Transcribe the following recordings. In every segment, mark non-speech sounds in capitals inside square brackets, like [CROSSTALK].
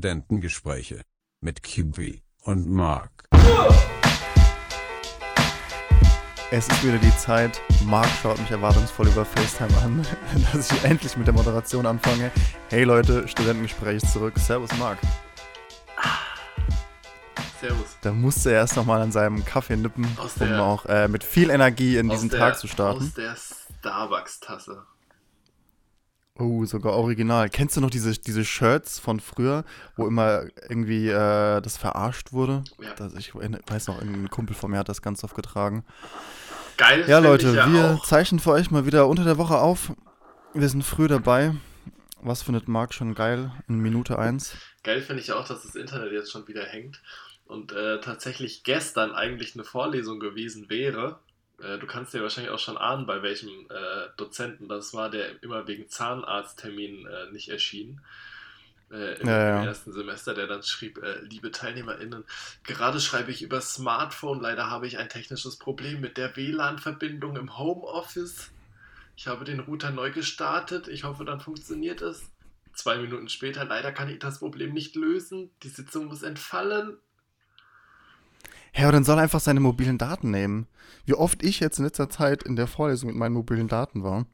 Studentengespräche mit Kiwi und Mark. Es ist wieder die Zeit. Marc schaut mich erwartungsvoll über FaceTime an, [LAUGHS] dass ich endlich mit der Moderation anfange. Hey Leute, Studentengespräch ist zurück. Servus Marc. Servus. Da musste er erst nochmal an seinem Kaffee nippen, Aus um der- auch äh, mit viel Energie in diesen der- Tag zu starten. Aus der Starbucks-Tasse. Oh, sogar original. Kennst du noch diese, diese Shirts von früher, wo immer irgendwie äh, das verarscht wurde? Ja. Das, ich weiß noch, ein Kumpel von mir hat das ganz oft getragen. Geil. Ja, Leute, ja wir auch. zeichnen für euch mal wieder unter der Woche auf. Wir sind früh dabei. Was findet Marc schon geil in Minute 1? Geil finde ich auch, dass das Internet jetzt schon wieder hängt und äh, tatsächlich gestern eigentlich eine Vorlesung gewesen wäre. Äh, du kannst dir wahrscheinlich auch schon ahnen, bei welchem äh, Dozenten das war, der immer wegen Zahnarzttermin äh, nicht erschien. Äh, im, Ja, ja. ersten Semester, der dann schrieb, äh, liebe TeilnehmerInnen, gerade schreibe ich über Smartphone, leider habe ich ein technisches Problem mit der WLAN-Verbindung im Homeoffice. Ich habe den Router neu gestartet, ich hoffe, dann funktioniert es. Zwei Minuten später, leider kann ich das Problem nicht lösen, die Sitzung muss entfallen. Ja, aber dann soll er einfach seine mobilen Daten nehmen. Wie oft ich jetzt in letzter Zeit in der Vorlesung mit meinen mobilen Daten war.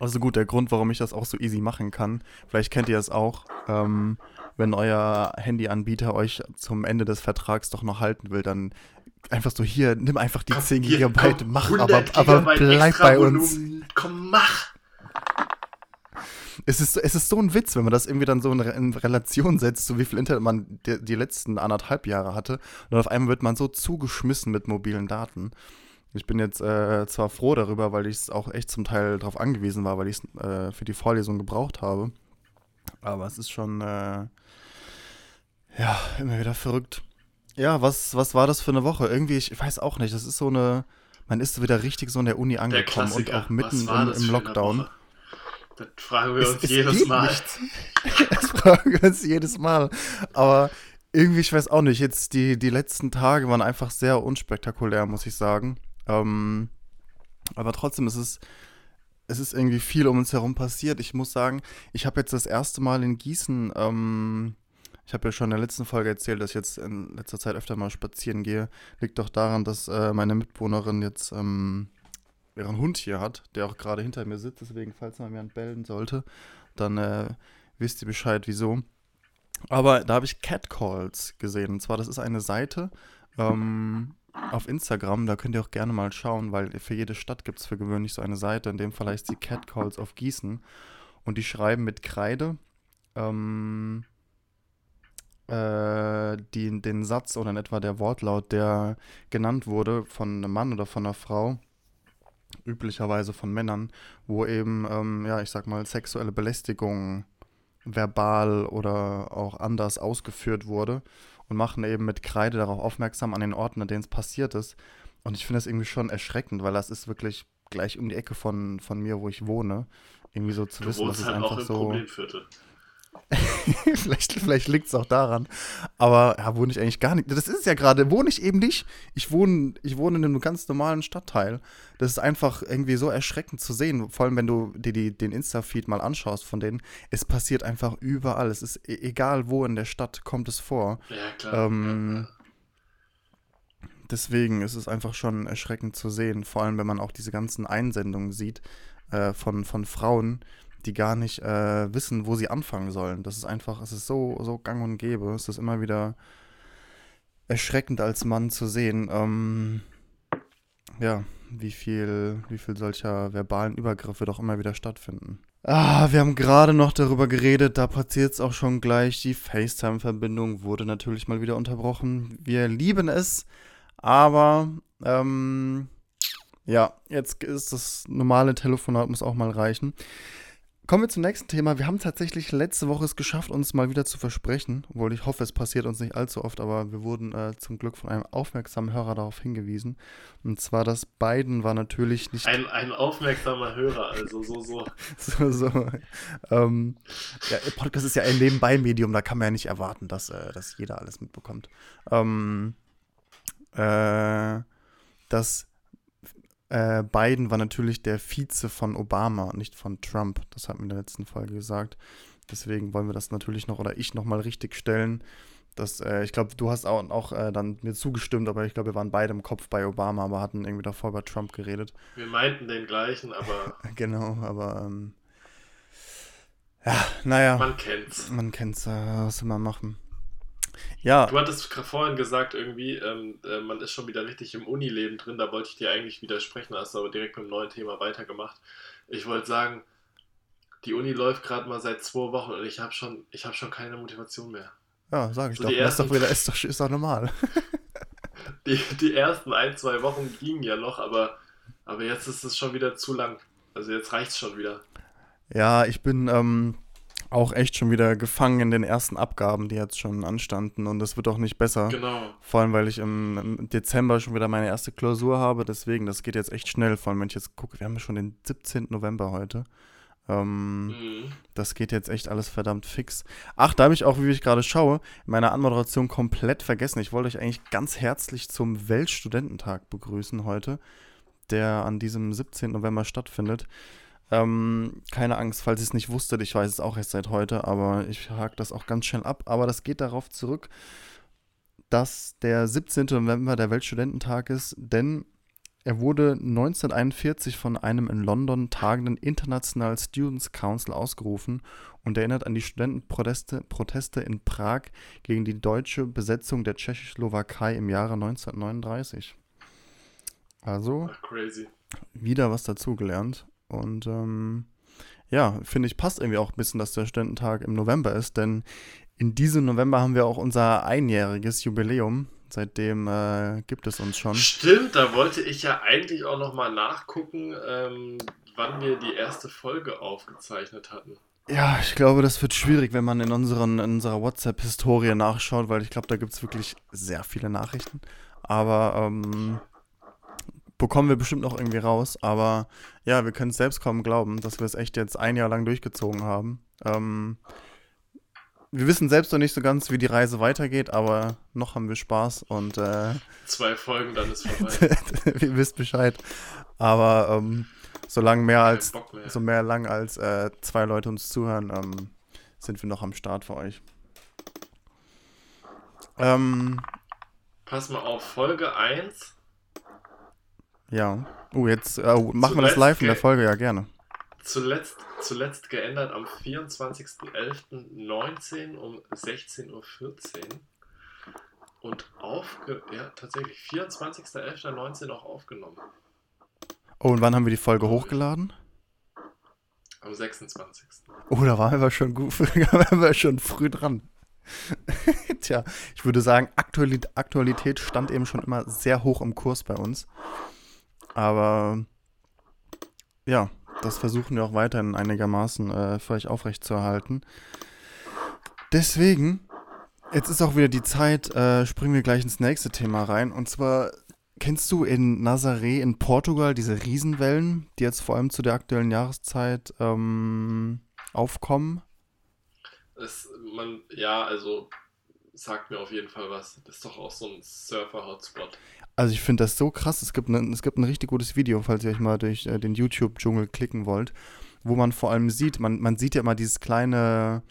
Also gut, der Grund, warum ich das auch so easy machen kann, vielleicht kennt ihr es auch, ähm, wenn euer Handyanbieter euch zum Ende des Vertrags doch noch halten will, dann einfach so hier, nimm einfach die 10 hier, Gigabyte, komm, mach 100 aber, aber bleib bei uns. Volumen. Komm, mach! Es ist, es ist so ein Witz, wenn man das irgendwie dann so in, in Relation setzt, zu wie viel Internet man die, die letzten anderthalb Jahre hatte. Und dann auf einmal wird man so zugeschmissen mit mobilen Daten. Ich bin jetzt äh, zwar froh darüber, weil ich es auch echt zum Teil darauf angewiesen war, weil ich es äh, für die Vorlesung gebraucht habe. Aber es ist schon, äh, ja, immer wieder verrückt. Ja, was, was war das für eine Woche? Irgendwie, ich weiß auch nicht, das ist so eine, man ist wieder richtig so in der Uni Der angekommen und Klassiker. auch mitten im, im Lockdown. Das fragen wir Es- uns es jedes Mal. nicht. [LAUGHS] Das fragen wir uns jedes Mal. Aber irgendwie, ich weiß auch nicht, jetzt die, die letzten Tage waren einfach sehr unspektakulär, muss ich sagen. Ähm, aber trotzdem ist es, es ist irgendwie viel um uns herum passiert. Ich muss sagen, ich habe jetzt das erste Mal in Gießen, ähm, ich habe ja schon in der letzten Folge erzählt, dass ich jetzt in letzter Zeit öfter mal spazieren gehe. Liegt doch daran, dass äh, meine Mitbewohnerin jetzt ähm, ihren Hund hier hat, der auch gerade hinter mir sitzt. Deswegen, falls mal jemand bellen sollte, dann äh, wisst ihr Bescheid, wieso. Aber da habe ich Catcalls gesehen. Und zwar, das ist eine Seite ähm, auf Instagram. Da könnt ihr auch gerne mal schauen, weil für jede Stadt gibt es für gewöhnlich so eine Seite. In dem Fall heißt sie Catcalls auf Gießen. Und die schreiben mit Kreide ähm, äh, die, den Satz oder in etwa der Wortlaut, der genannt wurde von einem Mann oder von einer Frau, üblicherweise von Männern, wo eben, ähm, ja, ich sag mal, sexuelle Belästigung verbal oder auch anders ausgeführt wurde und machen eben mit Kreide darauf aufmerksam an den Orten, an denen es passiert ist. Und ich finde das irgendwie schon erschreckend, weil das ist wirklich gleich um die Ecke von, von mir, wo ich wohne. Irgendwie so zu Du wissen, dass es halt auch einfach im so. Problemviertel. [LAUGHS] vielleicht vielleicht liegt es auch daran. Aber ja, wohne ich eigentlich gar nicht. Das ist es ja gerade. Wohne ich eben nicht. Ich wohne, ich wohne in einem ganz normalen Stadtteil. Das ist einfach irgendwie so erschreckend zu sehen. Vor allem, wenn du dir die, den Insta-Feed mal anschaust von denen. Es passiert einfach überall. Es ist e- egal, wo in der Stadt kommt es vor. Ja, klar. Ähm, Deswegen ist es einfach schon erschreckend zu sehen. Vor allem, wenn man auch diese ganzen Einsendungen sieht äh, von, von Frauen, die gar nicht äh, wissen, wo sie anfangen sollen. Das ist einfach, es ist so, so gang und gäbe. Es ist immer wieder erschreckend als Mann zu sehen, ähm, ja, wie viel, wie viel solcher verbalen Übergriffe doch immer wieder stattfinden. Ah, wir haben gerade noch darüber geredet, da passiert es auch schon gleich. Die FaceTime-Verbindung wurde natürlich mal wieder unterbrochen. Wir lieben es, aber ähm, ja, jetzt ist das normale Telefonat muss auch mal reichen. Kommen wir zum nächsten Thema. Wir haben tatsächlich letzte Woche es geschafft, uns mal wieder zu versprechen. Obwohl ich hoffe, es passiert uns nicht allzu oft, aber wir wurden äh, zum Glück von einem aufmerksamen Hörer darauf hingewiesen. Und zwar, dass Biden war natürlich nicht Ein, ein aufmerksamer Hörer, also so, so. [LAUGHS] so. so ähm, ja, Podcast ist ja ein Nebenbei-Medium, da kann man ja nicht erwarten, dass, äh, dass jeder alles mitbekommt. Ähm, äh, dass äh, Biden war natürlich der Vize von Obama, nicht von Trump. Das hat mir in der letzten Folge gesagt. Deswegen wollen wir das natürlich noch oder ich nochmal richtig stellen. Das, äh, ich glaube, du hast auch, auch äh, dann mir zugestimmt, aber ich glaube, wir waren beide im Kopf bei Obama, aber hatten irgendwie davor über Trump geredet. Wir meinten den gleichen, aber [LAUGHS] Genau, aber ähm, ja, naja, man kennt's. man kennt's, äh, was soll man machen. Ja, Du hattest vorhin gesagt, irgendwie, ähm, äh, man ist schon wieder richtig im Unileben drin. Da wollte ich dir eigentlich widersprechen, hast du aber direkt mit dem neuen Thema weitergemacht. Ich wollte sagen, die Uni läuft gerade mal seit zwei Wochen und ich habe schon, ich habe schon keine Motivation mehr. ja, sag ich so doch. die Das ist doch ersten- wieder, ist doch, ist doch normal. [LAUGHS] Die, die ersten ein, zwei Wochen gingen ja noch, aber, aber jetzt ist es schon wieder zu lang. Also jetzt reicht's schon wieder. Ja, ich bin ähm, auch echt schon wieder gefangen in den ersten Abgaben, die jetzt schon anstanden und das wird auch nicht besser. Genau. Vor allem, weil ich im, im Dezember schon wieder meine erste Klausur habe, deswegen, das geht jetzt echt schnell. Vor allem, wenn ich jetzt gucke, wir haben schon den 17. November heute. Ähm, Mhm. Das geht jetzt echt alles verdammt fix. Ach, da habe ich auch, wie ich gerade schaue, in meiner Anmoderation komplett vergessen. Ich wollte euch eigentlich ganz herzlich zum Weltstudententag begrüßen heute, der an diesem 17. November stattfindet. Ähm, keine Angst, falls ihr es nicht wusstet, ich weiß es auch erst seit heute, aber ich hake das auch ganz schnell ab. Aber das geht darauf zurück, dass der 17. November der Weltstudententag ist, denn er wurde 1941 von einem in London tagenden International Students Council ausgerufen und erinnert an die Studentenproteste Proteste in Prag gegen die deutsche Besetzung der Tschechoslowakei im Jahre 1939. Also Ach, wieder was dazugelernt. Und ähm, ja, finde ich, passt irgendwie auch ein bisschen, dass der Studententag im November ist, denn in diesem November haben wir auch unser einjähriges Jubiläum. Seitdem äh, gibt es uns schon. Stimmt, da wollte ich ja eigentlich auch nochmal nachgucken, ähm, wann wir die erste Folge aufgezeichnet hatten. Ja, ich glaube, das wird schwierig, wenn man in, unseren, in unserer WhatsApp-Historie nachschaut, weil ich glaube, da gibt es wirklich sehr viele Nachrichten. Aber ähm, bekommen wir bestimmt noch irgendwie raus. Aber ja, wir können es selbst kaum glauben, dass wir es echt jetzt ein Jahr lang durchgezogen haben. Ähm, wir wissen selbst noch nicht so ganz, wie die Reise weitergeht, aber noch haben wir Spaß und äh, [LAUGHS] Zwei Folgen, dann ist [LAUGHS] vorbei. ihr wisst Bescheid. Aber ähm, solange mehr als mehr. so mehr lang als äh, zwei Leute uns zuhören, ähm, sind wir noch am Start für euch. Ähm, Pass mal auf, Folge 1. ja. Oh, jetzt äh, machen wir das live in der ge- Folge, ja, gerne. Zuletzt, zuletzt geändert am 24.11.19 um 16.14 Uhr. Und aufge... Ja, tatsächlich. 24.11.19 auch aufgenommen. Oh, und wann haben wir die Folge hochgeladen? Am 26. Oh, da waren wir schon gut, [LAUGHS] da waren wir schon früh dran. [LAUGHS] Tja, ich würde sagen, Aktualität stand eben schon immer sehr hoch im Kurs bei uns. Aber ja, das versuchen wir auch weiterhin einigermaßen äh, für euch aufrechtzuerhalten. Deswegen, jetzt ist auch wieder die Zeit, äh, springen wir gleich ins nächste Thema rein. Und zwar, kennst du in Nazaré in Portugal diese Riesenwellen, die jetzt vor allem zu der aktuellen Jahreszeit ähm, aufkommen? Es, man, ja, also sagt mir auf jeden Fall was. Das ist doch auch so ein Surfer-Hotspot. Also ich finde das so krass. Es gibt, ne, es gibt ein richtig gutes Video, falls ihr euch mal durch äh, den YouTube-Dschungel klicken wollt, wo man vor allem sieht, man, man sieht ja immer dieses kleine,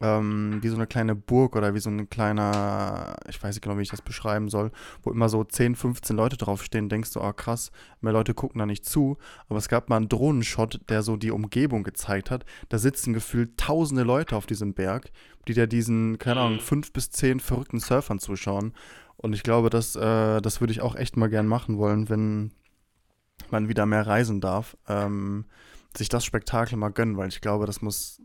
ähm, wie so eine kleine Burg oder wie so ein kleiner, ich weiß nicht genau, wie ich das beschreiben soll, wo immer so 10, 15 Leute draufstehen, denkst du, oh krass, mehr Leute gucken da nicht zu. Aber es gab mal einen Drohnenshot, der so die Umgebung gezeigt hat. Da sitzen gefühlt tausende Leute auf diesem Berg, die da diesen, keine Ahnung, Mhm. fünf bis zehn verrückten Surfern zuschauen. Und ich glaube, das, äh, das würde ich auch echt mal gern machen wollen, wenn man wieder mehr reisen darf. Ähm, sich das Spektakel mal gönnen, weil ich glaube, das muss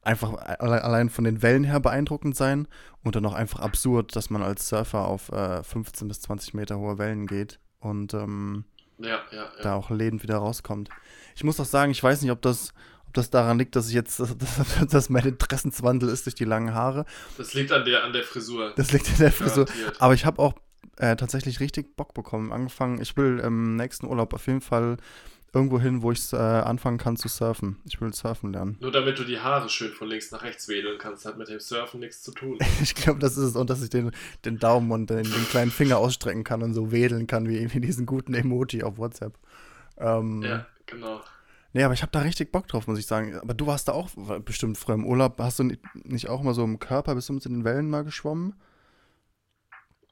einfach alle- allein von den Wellen her beeindruckend sein und dann auch einfach absurd, dass man als Surfer auf äh, 15 bis 20 Meter hohe Wellen geht und ähm, Ja, ja, ja. da auch lebend wieder rauskommt. Ich muss auch sagen, ich weiß nicht, ob das, ob das daran liegt, dass ich jetzt, dass, [LAUGHS] dass mein Interessenswandel ist durch die langen Haare. Das liegt an der, an der Frisur. Das liegt in der Frisur. Garantiert. Aber ich habe auch äh, tatsächlich richtig Bock bekommen. Angefangen, ich will im nächsten Urlaub auf jeden Fall irgendwo hin, wo ich äh, anfangen kann zu surfen. Ich will surfen lernen. Nur damit du die Haare schön von links nach rechts wedeln kannst, hat mit dem Surfen nichts zu tun. [LAUGHS] Ich glaube, das ist es. Und dass ich den, den Daumen und den, den kleinen Finger ausstrecken kann und so wedeln kann, wie, wie diesen guten Emoji auf WhatsApp. Ähm, Ja, genau. Nee, aber ich habe da richtig Bock drauf, muss ich sagen. Aber du warst da auch bestimmt früher im Urlaub. Hast du ni- nicht auch mal so im Körper, bist du mit in den Wellen mal geschwommen?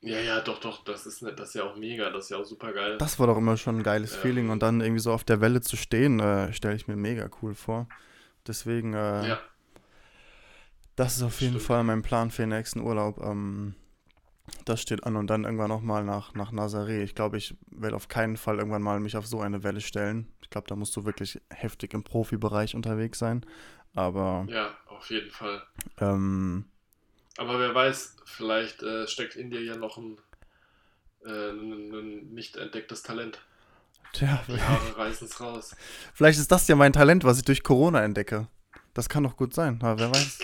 Ja, ja, doch, doch, das ist, ne, das ist ja auch mega, das ist ja auch super geil. Das war doch immer schon ein geiles Ähm. Feeling. Und dann irgendwie so auf der Welle zu stehen, äh, stelle ich mir mega cool vor. Deswegen, äh, Ja, das ist auf jeden Stimmt. Fall mein Plan für den nächsten Urlaub. Ähm, das steht an und dann irgendwann nochmal nach, nach Nazaré. Ich glaube, ich werde auf keinen Fall irgendwann mal mich auf so eine Welle stellen. Ich glaube, da musst du wirklich heftig im Profibereich unterwegs sein. Aber ja, auf jeden Fall. ähm, Aber wer weiß, vielleicht äh, steckt in dir ja noch ein, äh, ein, nicht entdecktes Talent. tja, Die Haare reißen es raus. vielleicht ist das ja mein Talent, was ich durch Corona entdecke. Das kann doch gut sein, aber wer weiß.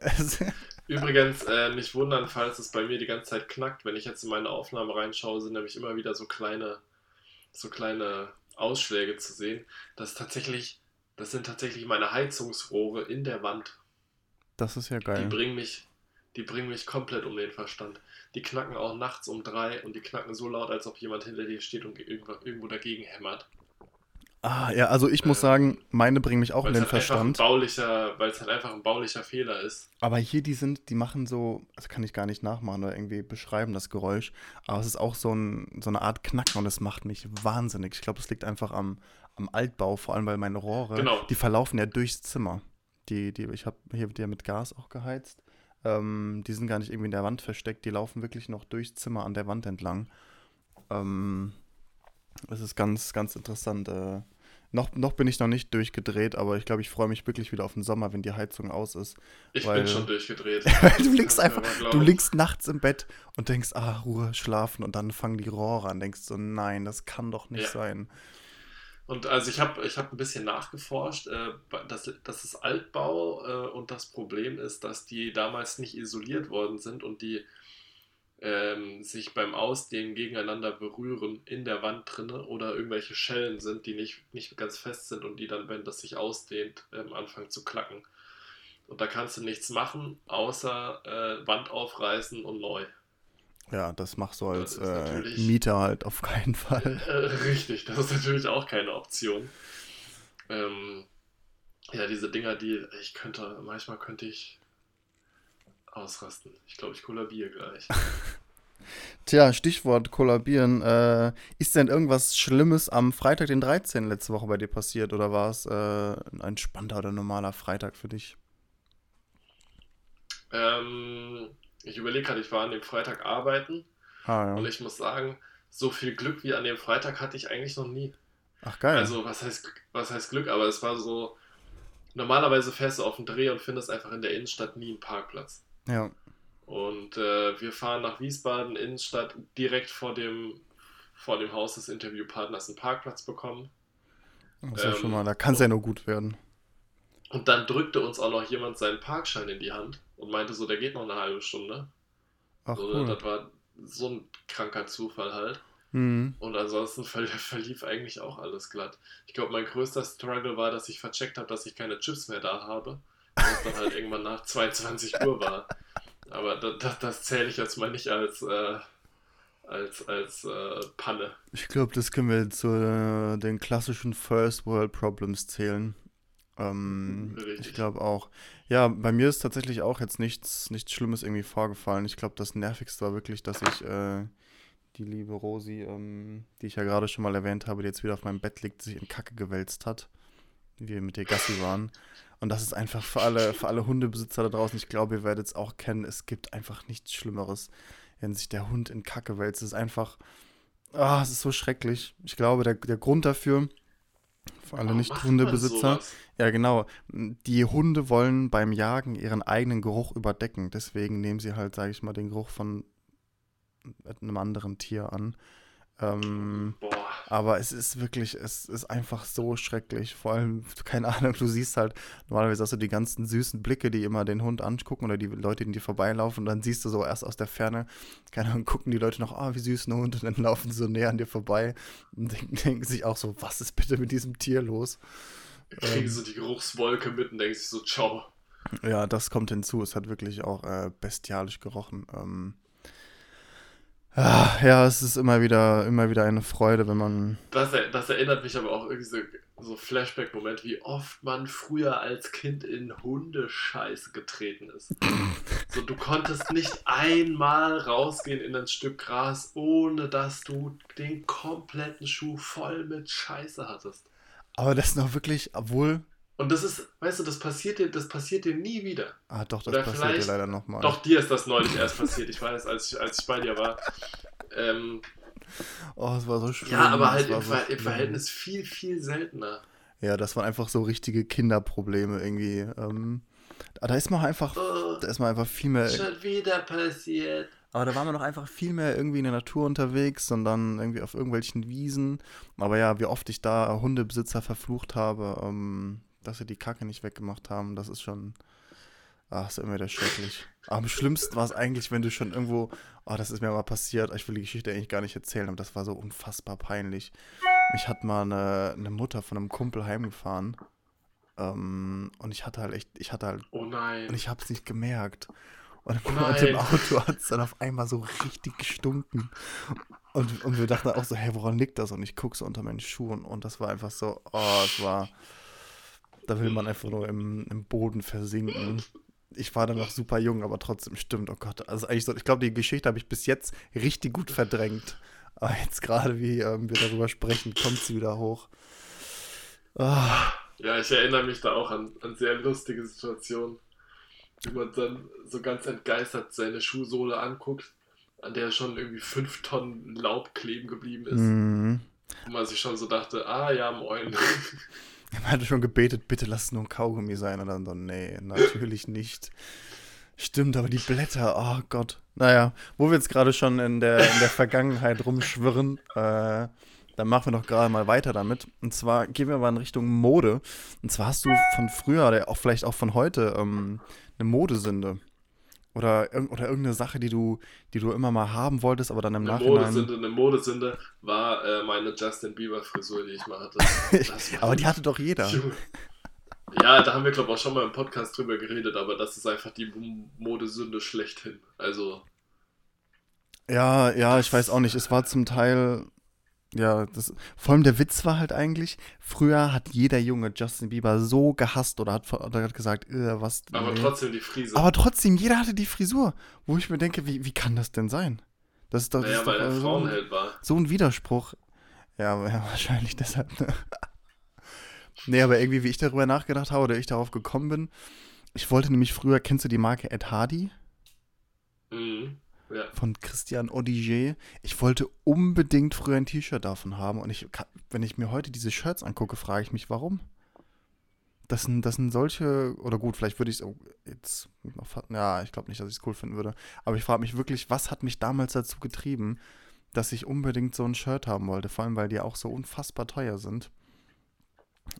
[LAUGHS] Übrigens, äh, nicht wundern, falls es bei mir die ganze Zeit knackt. Wenn ich jetzt in meine Aufnahme reinschaue, sind nämlich immer wieder so kleine, so kleine Ausschläge zu sehen. Das tatsächlich, das sind tatsächlich meine Heizungsrohre in der Wand. das ist ja Die geil. bringen mich, die bringen mich komplett um den Verstand. Die knacken auch nachts um drei und die knacken so laut, als ob jemand hinter dir steht und irgendwo dagegen hämmert. Ah, ja, also ich muss Ähm, sagen, meine bringen mich auch in den halt Verstand. weil es halt einfach ein baulicher Fehler ist. Aber hier, die sind, die machen so, das kann ich gar nicht nachmachen oder irgendwie beschreiben, das Geräusch. Aber es ist auch so, ein, so eine Art Knacken und es macht mich wahnsinnig. Ich glaube, es liegt einfach am, am Altbau, vor allem weil meine Rohre, Genau. die verlaufen ja durchs Zimmer. Die, die, ich habe hier ja mit Gas auch geheizt. Ähm, die sind gar nicht irgendwie in der Wand versteckt, die laufen wirklich noch durchs Zimmer an der Wand entlang. Ähm, das ist ganz, ganz interessant. Äh, noch, noch bin ich noch nicht durchgedreht, aber ich glaube, ich freue mich wirklich wieder auf den Sommer, wenn die Heizung aus ist. Ich Weil- bin schon durchgedreht. [LAUGHS] du liegst einfach, du liegst nachts im Bett und denkst, ah, Ruhe, schlafen und dann fangen die Rohre an. Denkst so, nein, das kann doch nicht Ja. sein. Und also ich habe ich hab ein bisschen nachgeforscht, äh, das, das ist Altbau äh, und das Problem ist, dass die damals nicht isoliert worden sind und die ähm, sich beim Ausdehnen gegeneinander berühren in der Wand drinne oder irgendwelche Schellen sind, die nicht, nicht ganz fest sind und die dann, wenn das sich ausdehnt, ähm, anfangen zu klacken. Und da kannst du nichts machen, außer äh, Wand aufreißen und neu. Ja, das machst du als äh, Mieter halt auf keinen Fall. [LAUGHS] Äh, richtig, das ist natürlich auch keine Option. Ähm, ja, diese Dinger, die ich könnte, manchmal könnte ich ausrasten. Ich glaube, ich kollabiere gleich. [LAUGHS] Tja, Stichwort kollabieren. Äh, ist denn irgendwas Schlimmes am Freitag, den 13. letzte Woche bei dir passiert oder war es äh, ein entspannter oder normaler Freitag für dich? ähm, ich überlege gerade, ich war an dem Freitag arbeiten Ah, und ja. ich muss sagen, so viel Glück wie an dem Freitag hatte ich eigentlich noch nie. Ach, geil. Also, was heißt, was heißt Glück? Aber es war so, normalerweise fährst du auf den Dreh und findest einfach in der Innenstadt nie einen Parkplatz. Ja. Und äh, wir fahren nach Wiesbaden, Innenstadt, direkt vor dem, vor dem Haus des Interviewpartners einen Parkplatz bekommen. Das ist ja ähm, schon mal, da kann es ja nur gut werden. Und dann drückte uns auch noch jemand seinen Parkschein in die Hand und meinte so, der geht noch eine halbe Stunde. Ach, so, cool. Das war so ein kranker Zufall halt. Mhm. Und ansonsten ver [LAUGHS] verlief eigentlich auch alles glatt. Ich glaube, mein größter Struggle war, dass ich vercheckt habe, dass ich keine Chips mehr da habe. Es dann halt irgendwann nach 22 Uhr war. Aber das, das, das zähle ich jetzt mal nicht als, äh, als, als äh, Panne. Ich glaube, das können wir zu äh, den klassischen First World Problems zählen. Ähm, ich glaube auch. Ja, bei mir ist tatsächlich auch jetzt nichts, nichts Schlimmes irgendwie vorgefallen. Ich glaube, das Nervigste war wirklich, dass ich äh, die liebe Rosi, ähm, die ich ja gerade schon mal erwähnt habe, die jetzt wieder auf meinem Bett liegt, sich in Kacke gewälzt hat, wie wir mit ihr Gassi waren. Und das ist einfach für alle, für alle Hundebesitzer da draußen, ich glaube, ihr werdet es auch kennen, es gibt einfach nichts Schlimmeres, wenn sich der Hund in Kacke wälzt. Es ist einfach, ah, es ist so schrecklich. Ich glaube, der, der Grund dafür, für alle Nicht-Hundebesitzer, ja, genau. Die Hunde wollen beim Jagen ihren eigenen Geruch überdecken. Deswegen nehmen sie halt, sage ich mal, den Geruch von einem anderen Tier an. Ähm, aber es ist wirklich, es ist einfach so schrecklich. Vor allem, keine Ahnung, du siehst halt, normalerweise hast du die ganzen süßen Blicke, die immer den Hund angucken oder die Leute, die dir vorbeilaufen. Und dann siehst du so erst aus der Ferne, keine Ahnung, gucken die Leute noch, ah, wie süß ein Hund. Und dann [LAUGHS] laufen sie so näher an dir vorbei und denken, [LAUGHS] denken sich auch so, was ist bitte mit diesem Tier los? kriegen Ähm. so die Geruchswolke mit und denken sich so, ciao. Ja, das kommt hinzu. Es hat wirklich auch äh, bestialisch gerochen. Ähm, ah, ja, es ist immer wieder, immer wieder eine Freude, wenn man. Das, das erinnert mich aber auch irgendwie so, so Flashback-Moment, wie oft man früher als Kind in Hundescheiße getreten ist. [LAUGHS] so, du konntest nicht einmal rausgehen in ein Stück Gras, ohne dass du den kompletten Schuh voll mit Scheiße hattest. Aber das ist noch wirklich, obwohl. Und das ist, weißt du, das passiert dir, das passiert dir nie wieder. Ah, doch, das Oder passiert dir leider nochmal. Doch dir ist das neulich erst passiert, ich weiß, als ich, als ich bei dir war. Ähm, Oh, es war so schlimm. ja, aber halt im, so Ver im. Verhältnis viel, viel seltener. Ja, das waren einfach so richtige Kinderprobleme irgendwie. Ähm, da ist man einfach, Oh, da ist man einfach viel mehr. schon wieder passiert. Aber da waren wir noch einfach viel mehr irgendwie in der Natur unterwegs und dann irgendwie auf irgendwelchen Wiesen. Aber ja, wie oft ich da Hundebesitzer verflucht habe, ähm, dass sie die Kacke nicht weggemacht haben, das ist schon. Ach, ist immer wieder schrecklich. Aber am schlimmsten war es eigentlich, wenn du schon irgendwo. Oh, das ist mir mal passiert. Ich will die Geschichte eigentlich gar nicht erzählen, aber das war so unfassbar peinlich. Ich hatte mal eine, eine Mutter von einem Kumpel heimgefahren. Ähm, und ich hatte halt echt, ich hatte halt Oh nein. und ich habe es nicht gemerkt. Und, Oh [LAUGHS] im nein. Auto hat es dann auf einmal so richtig gestunken. Und, und wir dachten auch so, hey, woran liegt das? Und ich gucke so unter meinen Schuhen und das war einfach so, oh, es war, da will man einfach nur im, im Boden versinken. Ich war dann noch super jung, aber trotzdem stimmt, oh Gott. Also eigentlich so, ich glaube, die Geschichte habe ich bis jetzt richtig gut verdrängt. Aber jetzt gerade, wie ähm, wir darüber sprechen, kommt sie wieder hoch. Ah, Ja, ich erinnere mich da auch an, an sehr lustige Situationen, wie man dann so ganz entgeistert seine Schuhsohle anguckt, an der schon irgendwie fünf Tonnen Laub kleben geblieben ist. mhm. Und man sich schon so dachte, ah ja, moin. Man hatte schon gebetet, bitte lass es nur ein Kaugummi sein. Und dann so, nee, natürlich nicht. Stimmt, aber die Blätter, oh Gott. Naja, wo wir jetzt gerade schon in der, in der Vergangenheit rumschwirren, äh, dann machen wir doch gerade mal weiter damit. Und zwar gehen wir mal in Richtung Mode. Und zwar hast du von früher oder auch vielleicht auch von heute ähm, eine Modesünde. Oder, oder irgendeine Sache, die du, die du immer mal haben wolltest, aber dann im Eine Nachhinein. Modesünde, eine Modesünde war äh, meine Justin Bieber Frisur, die ich mal hatte. [LAUGHS] Aber die hatte doch jeder. [LAUGHS] Ja, da haben wir, glaube ich, auch schon mal im Podcast drüber geredet, aber das ist einfach die Modesünde schlechthin. Also, Ja, ja, ich weiß auch nicht. Es war zum Teil, ja, das, vor allem der Witz war halt eigentlich, früher hat jeder Junge Justin Bieber so gehasst oder hat, oder hat gesagt, äh, was. aber nee. trotzdem die Frise. Aber trotzdem, jeder hatte die Frisur, wo ich mir denke, wie, wie kann das denn sein? Das ist doch, das naja, ist weil er äh, so, Frauenheld war. so ein Widerspruch. Ja, [LAUGHS] ja, wahrscheinlich deshalb. Ne? nee, aber irgendwie, wie ich darüber nachgedacht habe oder ich darauf gekommen bin, ich wollte nämlich früher, kennst du die Marke Ed Hardy? Mhm. Ja. von Christian Odiger. Ich wollte unbedingt früher ein T-Shirt davon haben und ich, wenn ich mir heute diese Shirts angucke, frage ich mich, warum? Das sind, das sind solche, oder gut, vielleicht würde ich es jetzt, noch fa- ja, ich glaube nicht, dass ich es cool finden würde, aber ich frage mich wirklich, was hat mich damals dazu getrieben, dass ich unbedingt so ein Shirt haben wollte, vor allem, weil die auch so unfassbar teuer sind.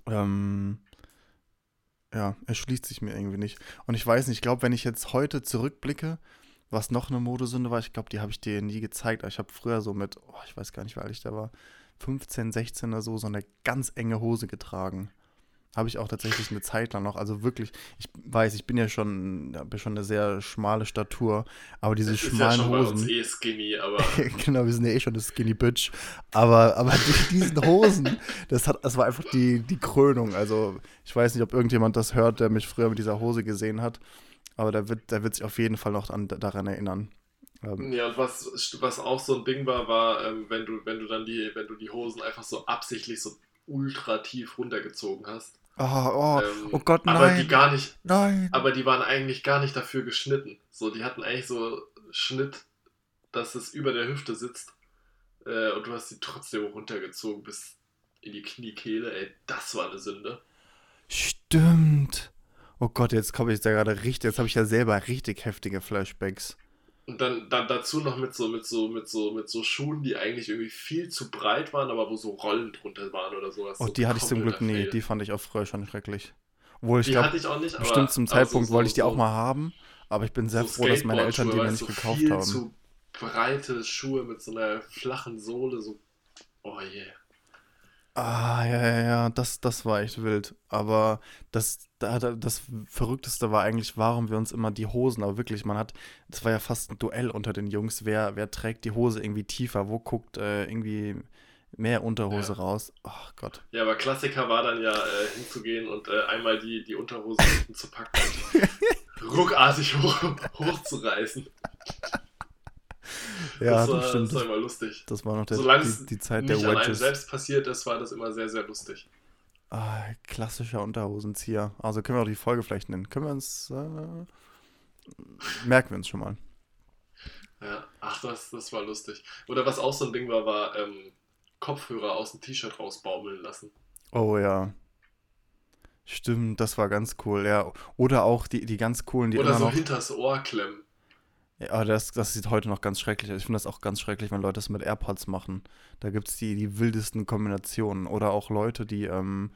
Ähm, ja, erschließt sich mir irgendwie nicht. Und ich weiß nicht, ich glaube, wenn ich jetzt heute zurückblicke, was noch eine Modesünde war, ich glaube, die habe ich dir nie gezeigt, aber ich habe früher so mit, oh, ich weiß gar nicht, wie alt ich da war, 15, 16 oder so, so eine ganz enge Hose getragen. Habe ich auch tatsächlich eine Zeit lang noch. Also wirklich, ich weiß, ich bin ja schon, habe schon eine sehr schmale Statur, aber diese Das ist ja schmalen schon bei uns Hosen. eh skinny, aber [LAUGHS] genau, wir sind ja eh schon eine Skinny Bitch. Aber, aber die, diesen Hosen, das, hat, das war einfach die, die Krönung. Also, ich weiß nicht, ob irgendjemand das hört, der mich früher mit dieser Hose gesehen hat. Aber der wird, der wird sich auf jeden Fall noch an, daran erinnern. Ähm, ja, und was, was auch so ein Ding war, war, ähm, wenn du, wenn du dann die, wenn du die Hosen einfach so absichtlich so ultra tief runtergezogen hast. oh, oh, Ähm, oh Gott, Aber die nein. gar nicht, Nein. aber die waren eigentlich gar nicht dafür geschnitten. So, die hatten eigentlich so Schnitt, dass es über der Hüfte sitzt. Äh, und du hast die trotzdem runtergezogen bis in die Kniekehle. Ey, das war eine Sünde. Stimmt. Oh Gott, jetzt komme ich da gerade richtig, jetzt habe ich ja selber richtig heftige Flashbacks. Und dann, dann dazu noch mit so, mit so, mit so, mit so Schuhen, die eigentlich irgendwie viel zu breit waren, aber wo so Rollen drunter waren oder sowas. Oh, so die hatte ich zum Glück nie. Die fand ich auch früher schon schrecklich. Obwohl ich die glaube, hatte ich auch nicht, aber. bestimmt zum aber Zeitpunkt so- wollte ich die so- auch mal haben. Aber ich bin sehr so froh, dass meine Eltern die mir nicht gekauft viel haben. zu breite Schuhe mit so einer flachen Sohle, so. Oh je. Ah, ja, ja, ja, das, das war echt wild. Aber das, da, da- das Verrückteste war eigentlich, warum wir uns immer die Hosen, aber wirklich, man hat, das war ja fast ein Duell unter den Jungs, wer, wer trägt die Hose irgendwie tiefer, wo guckt äh, irgendwie mehr Unterhose Ja. raus. Ach Gott. Ja, aber Klassiker war dann ja äh, hinzugehen und äh, einmal die, die Unterhose hinten zu packen und [LAUGHS] ruckartig hoch, hochzureißen. [LAUGHS] Ja, das, das, war, stimmt. das war immer lustig. Das war noch der, Solange die, es die Zeit nicht der Wedges. selbst passiert ist, war das immer sehr, sehr lustig. Ah, klassischer Unterhosenzieher. Also können wir auch die Folge vielleicht nennen. Können wir uns. Äh, merken wir uns schon mal. Ja, ach, das, das war lustig. Oder was auch so ein Ding war, war ähm, Kopfhörer aus dem T-Shirt rausbaumeln lassen. Oh ja. Stimmt, das war ganz cool, ja. Oder auch die, die ganz coolen, die Oder so noch. hinters Ohr klemmen. Ja, das, das sieht heute noch ganz schrecklich aus. Ich finde das auch ganz schrecklich, wenn Leute das mit AirPods machen. Da gibt es die, die wildesten Kombinationen. Oder auch Leute, die, ähm,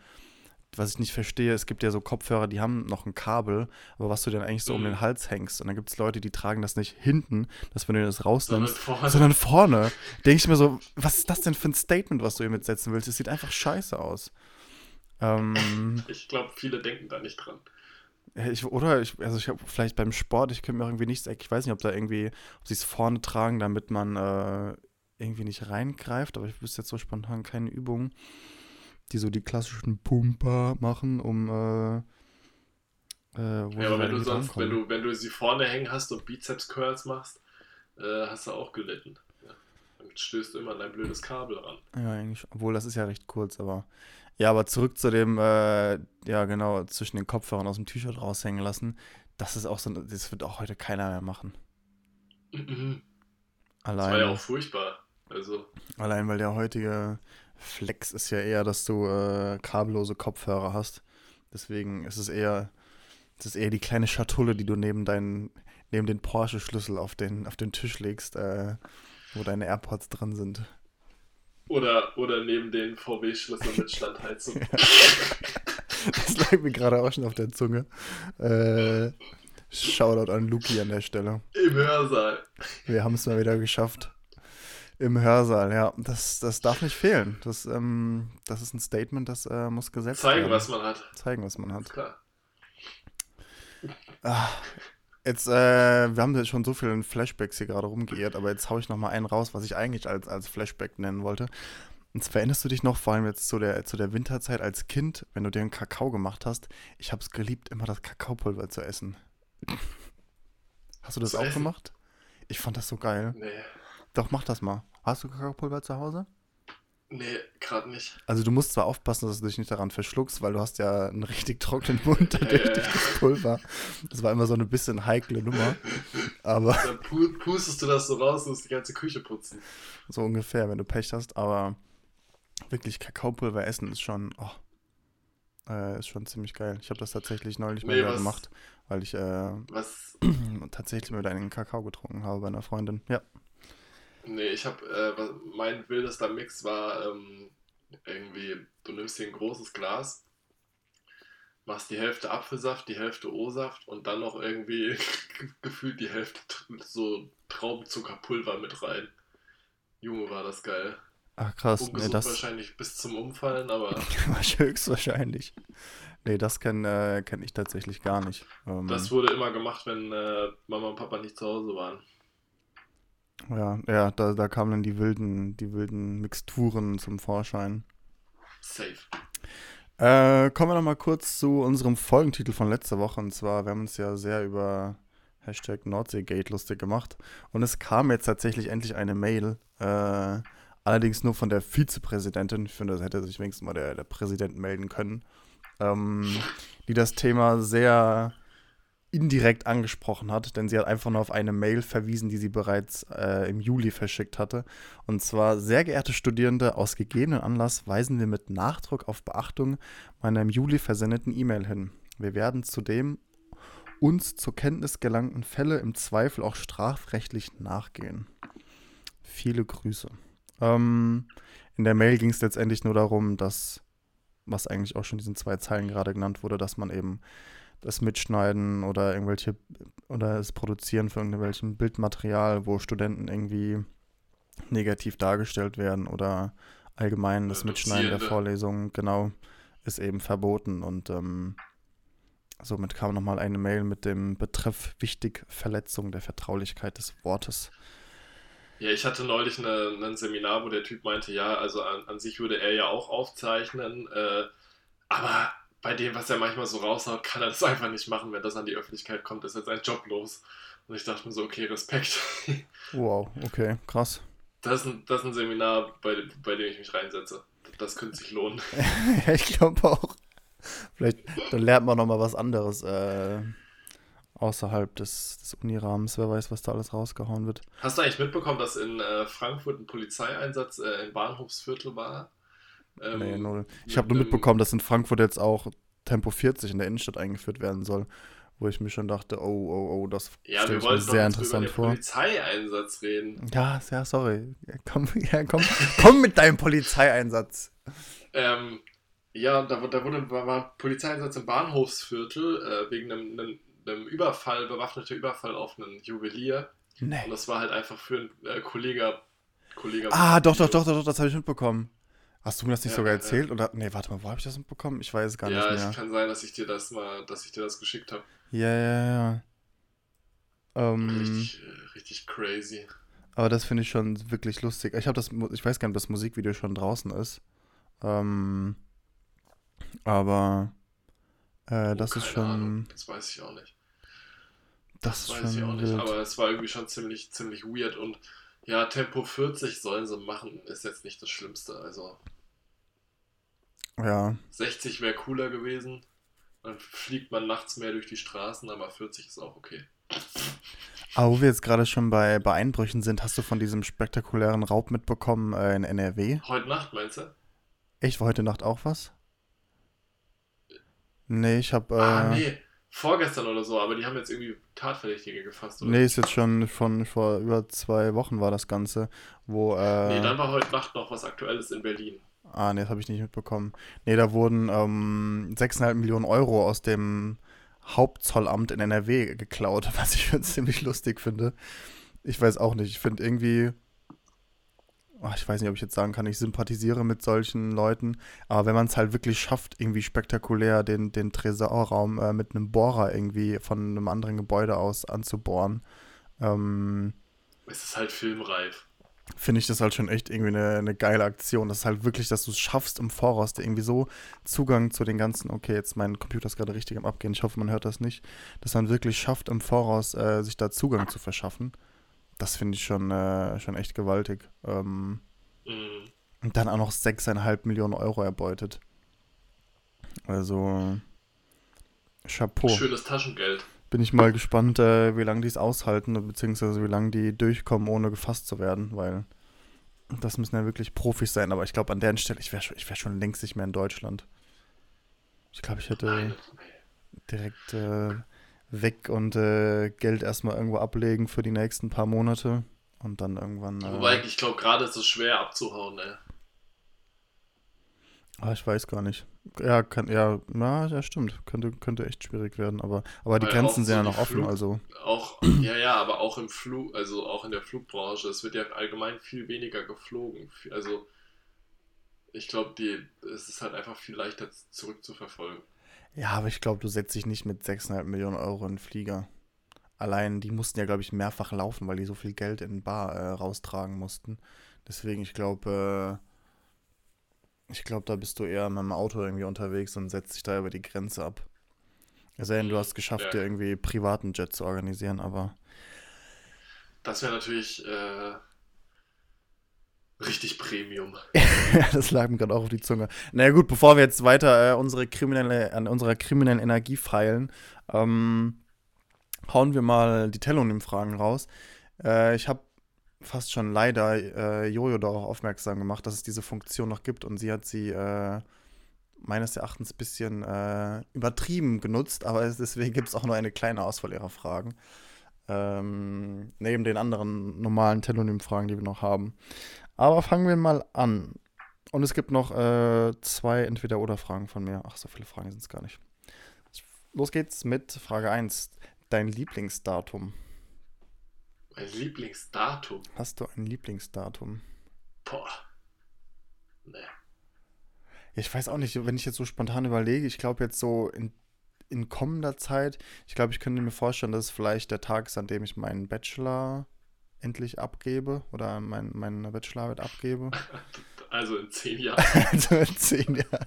was ich nicht verstehe, es gibt ja so Kopfhörer, die haben noch ein Kabel, aber was du dann eigentlich so um Mhm. den Hals hängst. Und dann gibt es Leute, die tragen das nicht hinten, dass wenn du das Sondern rausnimmst, vorne. sondern vorne. Denke ich mir so, was ist das denn für ein Statement, was du hier mitsetzen willst? Es sieht einfach scheiße aus. Ähm, Ich glaube, viele denken da nicht dran. Ich, oder ich, also ich habe vielleicht beim Sport, ich könnte mir irgendwie nichts, ich weiß nicht, ob da irgendwie, ob sie es vorne tragen, damit man äh, irgendwie nicht reingreift, aber ich wüsste jetzt so spontan keine Übung, die so die klassischen Pumper machen, um äh, äh, Ja, aber wenn du sonst, wenn du, wenn du sie vorne hängen hast und Bizeps Curls machst, äh, hast du auch gelitten. Ja. Dann stößt du immer an dein blödes Kabel ran. Ja, eigentlich, obwohl das ist ja recht kurz, aber ja, aber zurück zu dem, äh, ja genau, zwischen den Kopfhörern aus dem T-Shirt raushängen lassen, das ist auch so, das wird auch heute keiner mehr machen. Mhm. Das Allein. war ja auch furchtbar. Also, Allein weil der heutige Flex ist ja eher, dass du äh, kabellose Kopfhörer hast. Deswegen ist es eher, es ist eher die kleine Schatulle, die du neben deinen, neben den Porsche-Schlüssel auf den, auf den Tisch legst, äh, wo deine AirPods drin sind. Oder, oder neben den VW-Schlüssel mit Standheizung. [LAUGHS] Das lag mir gerade auch schon auf der Zunge. Äh, Shoutout an Luki an der Stelle. Im Hörsaal. Wir haben es mal wieder geschafft. Im Hörsaal, ja. Das, das darf nicht fehlen. Das, ähm, das ist ein Statement, das äh, muss gesetzt Zeigen, werden. was man hat. Zeigen, was man hat. Klar. Ah, jetzt, äh, wir haben ja schon so viele Flashbacks hier gerade rumgeirrt, aber jetzt hau ich noch mal einen raus, was ich eigentlich als, als Flashback nennen wollte. Und zwar erinnerst du dich noch, vor allem jetzt zu der, zu der Winterzeit als Kind, wenn du dir einen Kakao gemacht hast, ich habe es geliebt, immer das Kakaopulver zu essen. Hast du das Zu auch essen? gemacht? Ich fand das so geil. Nee. Doch, mach das mal. Hast du Kakaopulver zu Hause? Nee, gerade nicht. Also du musst zwar aufpassen, dass du dich nicht daran verschluckst, weil du hast ja einen richtig trockenen Mund durch, Ja, ja, das Pulver. Das war immer so eine bisschen heikle Nummer. Aber Dann pu pustest du das so raus und musst die ganze Küche putzen. so ungefähr, wenn du Pech hast. Aber wirklich Kakaopulver essen ist schon, oh, äh, ist schon ziemlich geil. Ich habe das tatsächlich neulich mal Nee, wieder was- gemacht, weil ich äh, [CLEARS THROAT] tatsächlich mal einen Kakao getrunken habe bei einer Freundin. Ja. Nee, ich hab, äh, mein wildester Mix war ähm, irgendwie, du nimmst hier ein großes Glas, machst die Hälfte Apfelsaft, die Hälfte O-Saft und dann noch irgendwie [LAUGHS] gefühlt die Hälfte so Traubenzuckerpulver mit rein. Junge, war das geil. Ach krass, nee, Ungesund das wahrscheinlich bis zum Umfallen, aber [LAUGHS] höchstwahrscheinlich. Nee, das kenne äh, kenn ich tatsächlich gar nicht. Ähm, das wurde immer gemacht, wenn äh, Mama und Papa nicht zu Hause waren. Ja, ja, da, da kamen dann die wilden, die wilden Mixturen zum Vorschein. Safe. Äh, kommen wir noch mal kurz zu unserem Folgentitel von letzter Woche. Und zwar, wir haben uns ja sehr über Hashtag Nordseegate lustig gemacht. Und es kam jetzt tatsächlich endlich eine Mail. Äh, allerdings nur von der Vizepräsidentin. Ich finde, das hätte sich wenigstens mal der, der Präsident melden können. Ähm, die das Thema sehr indirekt angesprochen hat, denn sie hat einfach nur auf eine Mail verwiesen, die sie bereits äh, im Juli verschickt hatte. Und zwar, sehr geehrte Studierende, aus gegebenen Anlass weisen wir mit Nachdruck auf Beachtung meiner im Juli versendeten E-Mail hin. Wir werden zudem uns zur Kenntnis gelangten Fälle im Zweifel auch strafrechtlich nachgehen. Viele Grüße. Ähm, in der Mail ging es letztendlich nur darum, dass, was eigentlich auch schon in diesen zwei Zeilen gerade genannt wurde, dass man eben das Mitschneiden oder irgendwelche oder das Produzieren von irgendwelchem Bildmaterial, wo Studenten irgendwie negativ dargestellt werden oder allgemein das Äh, Mitschneiden der Dozierende. Vorlesungen, genau, ist eben verboten und ähm, somit kam nochmal eine Mail mit dem Betreff wichtig Verletzung der Vertraulichkeit des Wortes. Ja, ich hatte neulich eine, ein Seminar, wo der Typ meinte, ja, also an, an sich würde er ja auch aufzeichnen, äh, aber bei dem, was er manchmal so raushaut, kann er das einfach nicht machen. Wenn das an die Öffentlichkeit kommt, ist jetzt sein Job los. Und ich dachte mir so, okay, Respekt. [LAUGHS] Wow, okay, krass. Das ist ein, das ist ein Seminar, bei, bei dem ich mich reinsetze. Das könnte sich lohnen. [LAUGHS] ja, ich glaube auch. Vielleicht dann lernt man noch mal was anderes äh, außerhalb des, des Unirahmens. Wer weiß, was da alles rausgehauen wird. Hast du eigentlich mitbekommen, dass in äh, Frankfurt ein Polizeieinsatz äh, im Bahnhofsviertel war? Ähm, nee, null. Ich habe nur mitbekommen, dass in Frankfurt jetzt auch Tempo 40 in der Innenstadt eingeführt werden soll. Wo ich mir schon dachte, oh, oh, oh, das Ja, stelle ich mir sehr über interessant den vor. Polizeieinsatz reden. Ja, ja, sorry. Ja, komm, [LAUGHS] ja, komm, komm mit deinem Polizeieinsatz. Ähm, ja, da, da wurde war, Polizeieinsatz im Bahnhofsviertel äh, wegen einem, einem, einem Überfall, bewaffneter Überfall auf einen Juwelier. Und Nee. das war halt einfach für einen äh, Kollege. Kollege Ah, doch, doch, doch, doch, doch das habe ich mitbekommen. Hast du mir das nicht Ja, sogar ja. erzählt? Oder? Nee, warte mal, wo habe ich das mitbekommen? Ich weiß es gar Ja, nicht es mehr. kann sein, dass ich dir das mal, dass ich dir das geschickt habe. Ja, ja, ja. Ähm, Richtig, äh, richtig crazy. aber das finde ich schon wirklich lustig. Ich habe das, ich weiß gar nicht, ob das Musikvideo schon draußen ist. Ähm, aber äh, das Oh, ist keine schon, Ahnung, Das weiß ich auch nicht. das ist Weiß ich auch nicht, aber es war irgendwie schon ziemlich, ziemlich weird und ja, Tempo 40 sollen sie machen, ist jetzt nicht das Schlimmste. Also Ja, 60 wäre cooler gewesen. Dann fliegt man nachts mehr durch die Straßen, aber 40 ist auch okay. aber wo wir jetzt gerade schon bei, bei Einbrüchen sind, hast du von diesem spektakulären Raub mitbekommen äh, in NRW? Heute Nacht meinst du? Echt, war heute Nacht auch was? Nee, ich habe. Äh, ah, nee, vorgestern oder so, aber die haben jetzt irgendwie Tatverdächtige gefasst, oder? Nee, ist jetzt schon von vor über zwei Wochen war das Ganze, wo. Äh, Nee, dann war heute Nacht noch was Aktuelles in Berlin. ah, nee, das habe ich nicht mitbekommen. Nee, da wurden ähm, 6,5 Millionen Euro aus dem Hauptzollamt in NRW geklaut, [LAUGHS] was ich schon ziemlich lustig finde. Ich weiß auch nicht. Ich finde irgendwie. Ach, ich weiß nicht, ob ich jetzt sagen kann, ich sympathisiere mit solchen Leuten, aber wenn man es halt wirklich schafft, irgendwie spektakulär den, den Tresorraum äh, mit einem Bohrer irgendwie von einem anderen Gebäude aus anzubohren, ähm, Es ist halt filmreif. finde ich das halt schon echt irgendwie eine, eine geile Aktion. Das ist halt wirklich, dass du es schaffst im Voraus, irgendwie so Zugang zu den ganzen, okay, jetzt mein Computer ist gerade richtig am Abgehen, ich hoffe, man hört das nicht, dass man wirklich schafft, im Voraus äh, sich da Zugang zu verschaffen. Das finde ich schon, äh, schon echt gewaltig. Ähm, Mhm. und dann auch noch 6,5 Millionen Euro erbeutet. Also, Chapeau. Schönes Taschengeld. Bin ich mal gespannt, äh, wie lange die es aushalten, beziehungsweise wie lange die durchkommen, ohne gefasst zu werden, weil das müssen ja wirklich Profis sein. Aber ich glaube, an deren Stelle, ich wäre schon, ich wär schon längst nicht mehr in Deutschland. Ich glaube, ich hätte direkt äh, weg und äh, Geld erstmal irgendwo ablegen für die nächsten paar Monate und dann irgendwann. Äh, Wobei, ich glaube, gerade ist es schwer abzuhauen, ey. ah, ich weiß gar nicht. Ja, kann, ja, na, ja, stimmt. Könnte, könnte echt schwierig werden, aber, aber die Grenzen sind ja noch offen, Flug- also. Auch, ja, ja, aber auch im Flug, also auch in der Flugbranche, es wird ja allgemein viel weniger geflogen. Also, ich glaube, die, es ist halt einfach viel leichter zurückzuverfolgen. Ja, aber ich glaube, du setzt dich nicht mit 6,5 Millionen Euro in den Flieger. Allein, die mussten ja, glaube ich, mehrfach laufen, weil die so viel Geld in den Bar äh, raustragen mussten. Deswegen, ich glaube, äh, ich glaube, da bist du eher mit dem Auto irgendwie unterwegs und setzt dich da über die Grenze ab. Es sei denn, du hast es geschafft, Ja. dir irgendwie privaten Jet zu organisieren, aber Das wäre natürlich äh, richtig Premium. [LAUGHS] Das lag mir gerade auch auf die Zunge. Na naja, gut, bevor wir jetzt weiter äh, unsere kriminelle, an unserer kriminellen Energie feilen, ähm, hauen wir mal die Telonym-Fragen raus. Äh, ich habe fast schon leider äh, Jojo darauf aufmerksam gemacht, dass es diese Funktion noch gibt und sie hat sie äh, meines Erachtens ein bisschen äh, übertrieben genutzt, aber es, deswegen gibt es auch nur eine kleine Auswahl ihrer Fragen. Ähm, neben den anderen normalen Telonym-Fragen, die wir noch haben. Aber fangen wir mal an. Und es gibt noch äh, zwei Entweder-Oder-Fragen von mir. Ach, so viele Fragen sind es gar nicht. Los geht's mit Frage 1. Dein Lieblingsdatum. Mein Lieblingsdatum. Hast du ein Lieblingsdatum? Boah. Nee. Ja, ich weiß auch nicht, wenn ich jetzt so spontan überlege, ich glaube jetzt so in, in kommender Zeit, ich glaube, ich könnte mir vorstellen, dass es vielleicht der Tag ist, an dem ich meinen Bachelor endlich abgebe oder mein, meine Bachelorarbeit abgebe. [LAUGHS] Also in zehn Jahren. [LAUGHS] Also in zehn Jahren.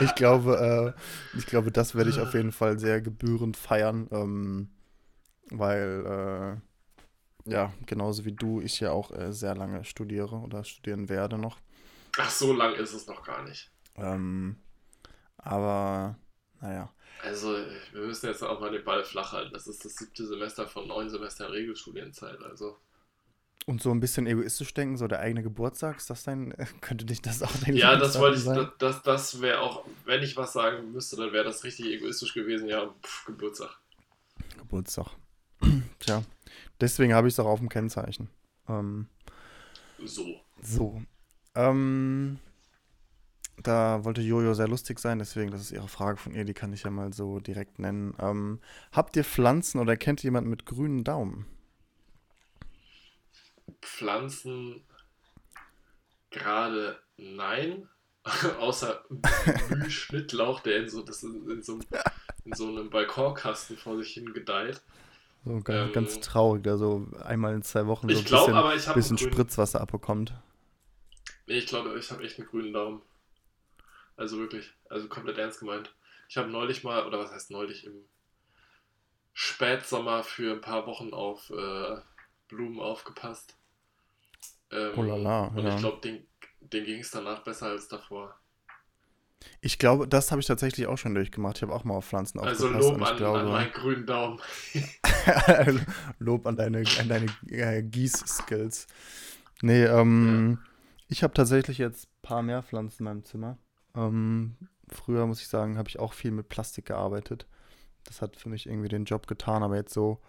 Ich glaube, äh, ich glaube, das werde ich auf jeden Fall sehr gebührend feiern, ähm, weil, äh, ja, genauso wie du, ich ja auch äh, sehr lange studiere oder studieren werde noch. Ach, so lang ist es noch gar nicht. Ähm, aber, naja. Also, wir müssen jetzt auch mal den Ball flach halten. Das ist das siebte Semester von neun Semestern Regelstudienzeit. Also, Und so ein bisschen egoistisch denken, so der eigene Geburtstag, ist das dein, [LAUGHS] könnte nicht das auch dein ja, das wollte ich, sein? das, das, das wäre auch, wenn ich was sagen müsste, dann wäre das richtig egoistisch gewesen. Ja, pff, Geburtstag. Geburtstag. [CLEARS THROAT] Tja, deswegen habe ich es auch auf dem Kennzeichen. Ähm, So. so. Ähm, da wollte Jojo sehr lustig sein, deswegen, das ist ihre Frage von ihr, die kann ich ja mal so direkt nennen. Ähm, habt ihr Pflanzen oder kennt ihr jemanden mit grünen Daumen? Pflanzen gerade nein. [LAUGHS] Außer Schnittlauch, der in so, das ist in, so, einem- in so einem Balkonkasten vor sich hin gedeiht. So ganz, Ähm, ganz traurig, der so einmal in zwei Wochen so Ich ein bisschen, aber, ich bisschen Spritzwasser abbekommt. nee, ich glaube, ich habe echt einen grünen Daumen. Also wirklich, also komplett ernst gemeint. Ich habe neulich mal, oder was heißt neulich, im Spätsommer für ein paar Wochen auf äh, Blumen aufgepasst. Ähm, Oh la la, und ja. ich glaube, den, den ging es danach besser als davor. Ich glaube, das habe ich tatsächlich auch schon durchgemacht. Ich habe auch mal auf Pflanzen Also aufgepasst. Lob und ich an, glaube, an meinen grünen Daumen. [LAUGHS] Lob an deine, an deine äh, Gieß-Skills. Nee, ähm, ich habe tatsächlich jetzt ein paar mehr Pflanzen in meinem Zimmer. Ähm, früher, muss ich sagen, habe ich auch viel mit Plastik gearbeitet. Das hat für mich irgendwie den Job getan, aber jetzt so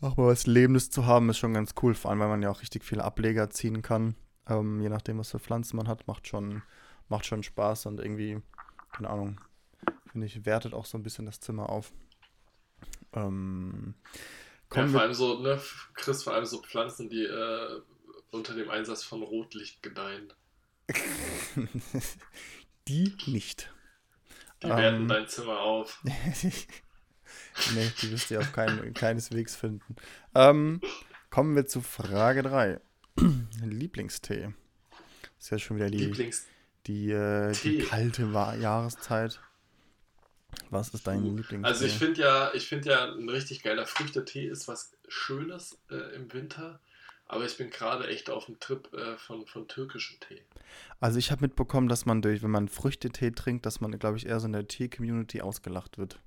auch mal was Lebendes zu haben, ist schon ganz cool. Vor allem, weil man ja auch richtig viele Ableger ziehen kann. Ähm, je nachdem, was für Pflanzen man hat, macht schon, macht schon Spaß und irgendwie, keine Ahnung, finde ich, wertet auch so ein bisschen das Zimmer auf. Ähm, Ja, vor allem so, ne, Chris, vor allem so Pflanzen, die äh, unter dem Einsatz von Rotlicht gedeihen. [LAUGHS] die nicht. Die Ähm. werten dein Zimmer auf. [LAUGHS] nee, die wirst du auf kein, keineswegs finden. Ähm, kommen wir zu Frage 3. [CLEARS THROAT] Lieblingstee. Ist ja schon wieder die, Lieblings. die, äh, die kalte Jahreszeit. Was ist dein Lieblingstee? Also ich finde ja, ich finde ja, ein richtig geiler Früchtetee ist was Schönes äh, im Winter. Aber ich bin gerade echt auf dem Trip äh, von, von türkischem Tee. Also ich habe mitbekommen, dass man durch, wenn man Früchtetee trinkt, dass man, glaube ich, eher so in der Tee-Community ausgelacht wird.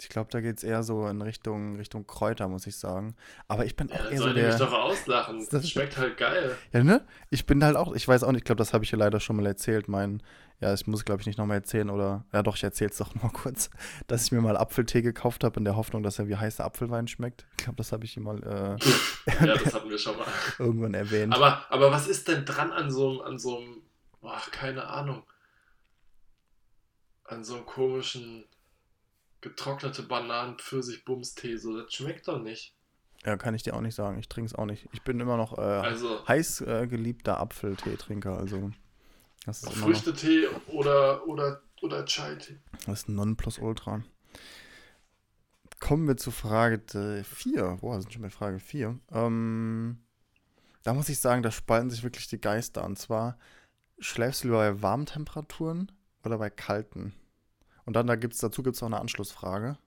Ich glaube, da geht es eher so in Richtung, Richtung Kräuter, muss ich sagen. Aber ich bin Ja, auch eher so soll die mich der. doch auslachen. [LAUGHS] Das- Das schmeckt halt geil. Ja, ne? Ich bin halt auch, ich weiß auch nicht, ich glaube, das habe ich hier leider schon mal erzählt. Mein, ja, ich muss, glaube ich, nicht nochmal erzählen oder, ja doch, ich erzähle es doch [LAUGHS] mal kurz, dass ich mir mal Apfeltee gekauft habe in der Hoffnung, dass er wie heißer Apfelwein schmeckt. Ich glaube, das habe ich hier mal äh, [LAUGHS] Ja, das hatten wir schon mal. irgendwann erwähnt. Aber, aber was ist denn dran an so einem, an so einem, boah, keine Ahnung, an so einem komischen getrocknete Bananen Pfirsich Bumstee, so das schmeckt doch nicht. ja, kann ich dir auch nicht sagen. Ich trinke es auch nicht. Ich bin immer noch äh, Also heiß äh, geliebter Apfeltee-Trinker. Also, das ist immer noch, Früchtetee oder oder oder Chai-Tee. das ist ein Nonplusultra. Kommen wir zu Frage 4. Boah, sind schon bei Frage 4. Ähm, da muss ich sagen, da spalten sich wirklich die Geister. Und zwar, schläfst du lieber bei warmen Temperaturen oder bei kalten? Und dann da gibt's, dazu gibt es auch eine Anschlussfrage.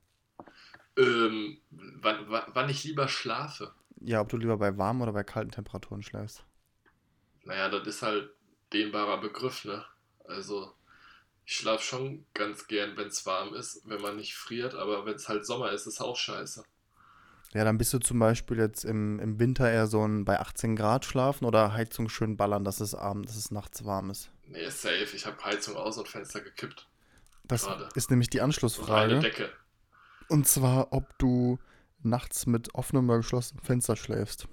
Ähm, wann, wann, wann ich lieber schlafe. Ja, ob du lieber bei warmen oder bei kalten Temperaturen schläfst. Naja, das ist halt dehnbarer Begriff, ne? Also, ich schlafe schon ganz gern, wenn es warm ist, wenn man nicht friert, aber wenn es halt Sommer ist, ist auch scheiße. Ja, dann bist du zum Beispiel jetzt im, im Winter eher so ein bei 18 Grad schlafen oder Heizung schön ballern, dass es abends, dass es nachts warm ist. Nee, safe. Ich habe Heizung aus und Fenster gekippt. Das Gerade. ist nämlich die Und Anschlussfrage. Decke. Und zwar, ob du nachts mit offenem oder geschlossenem Fenster schläfst.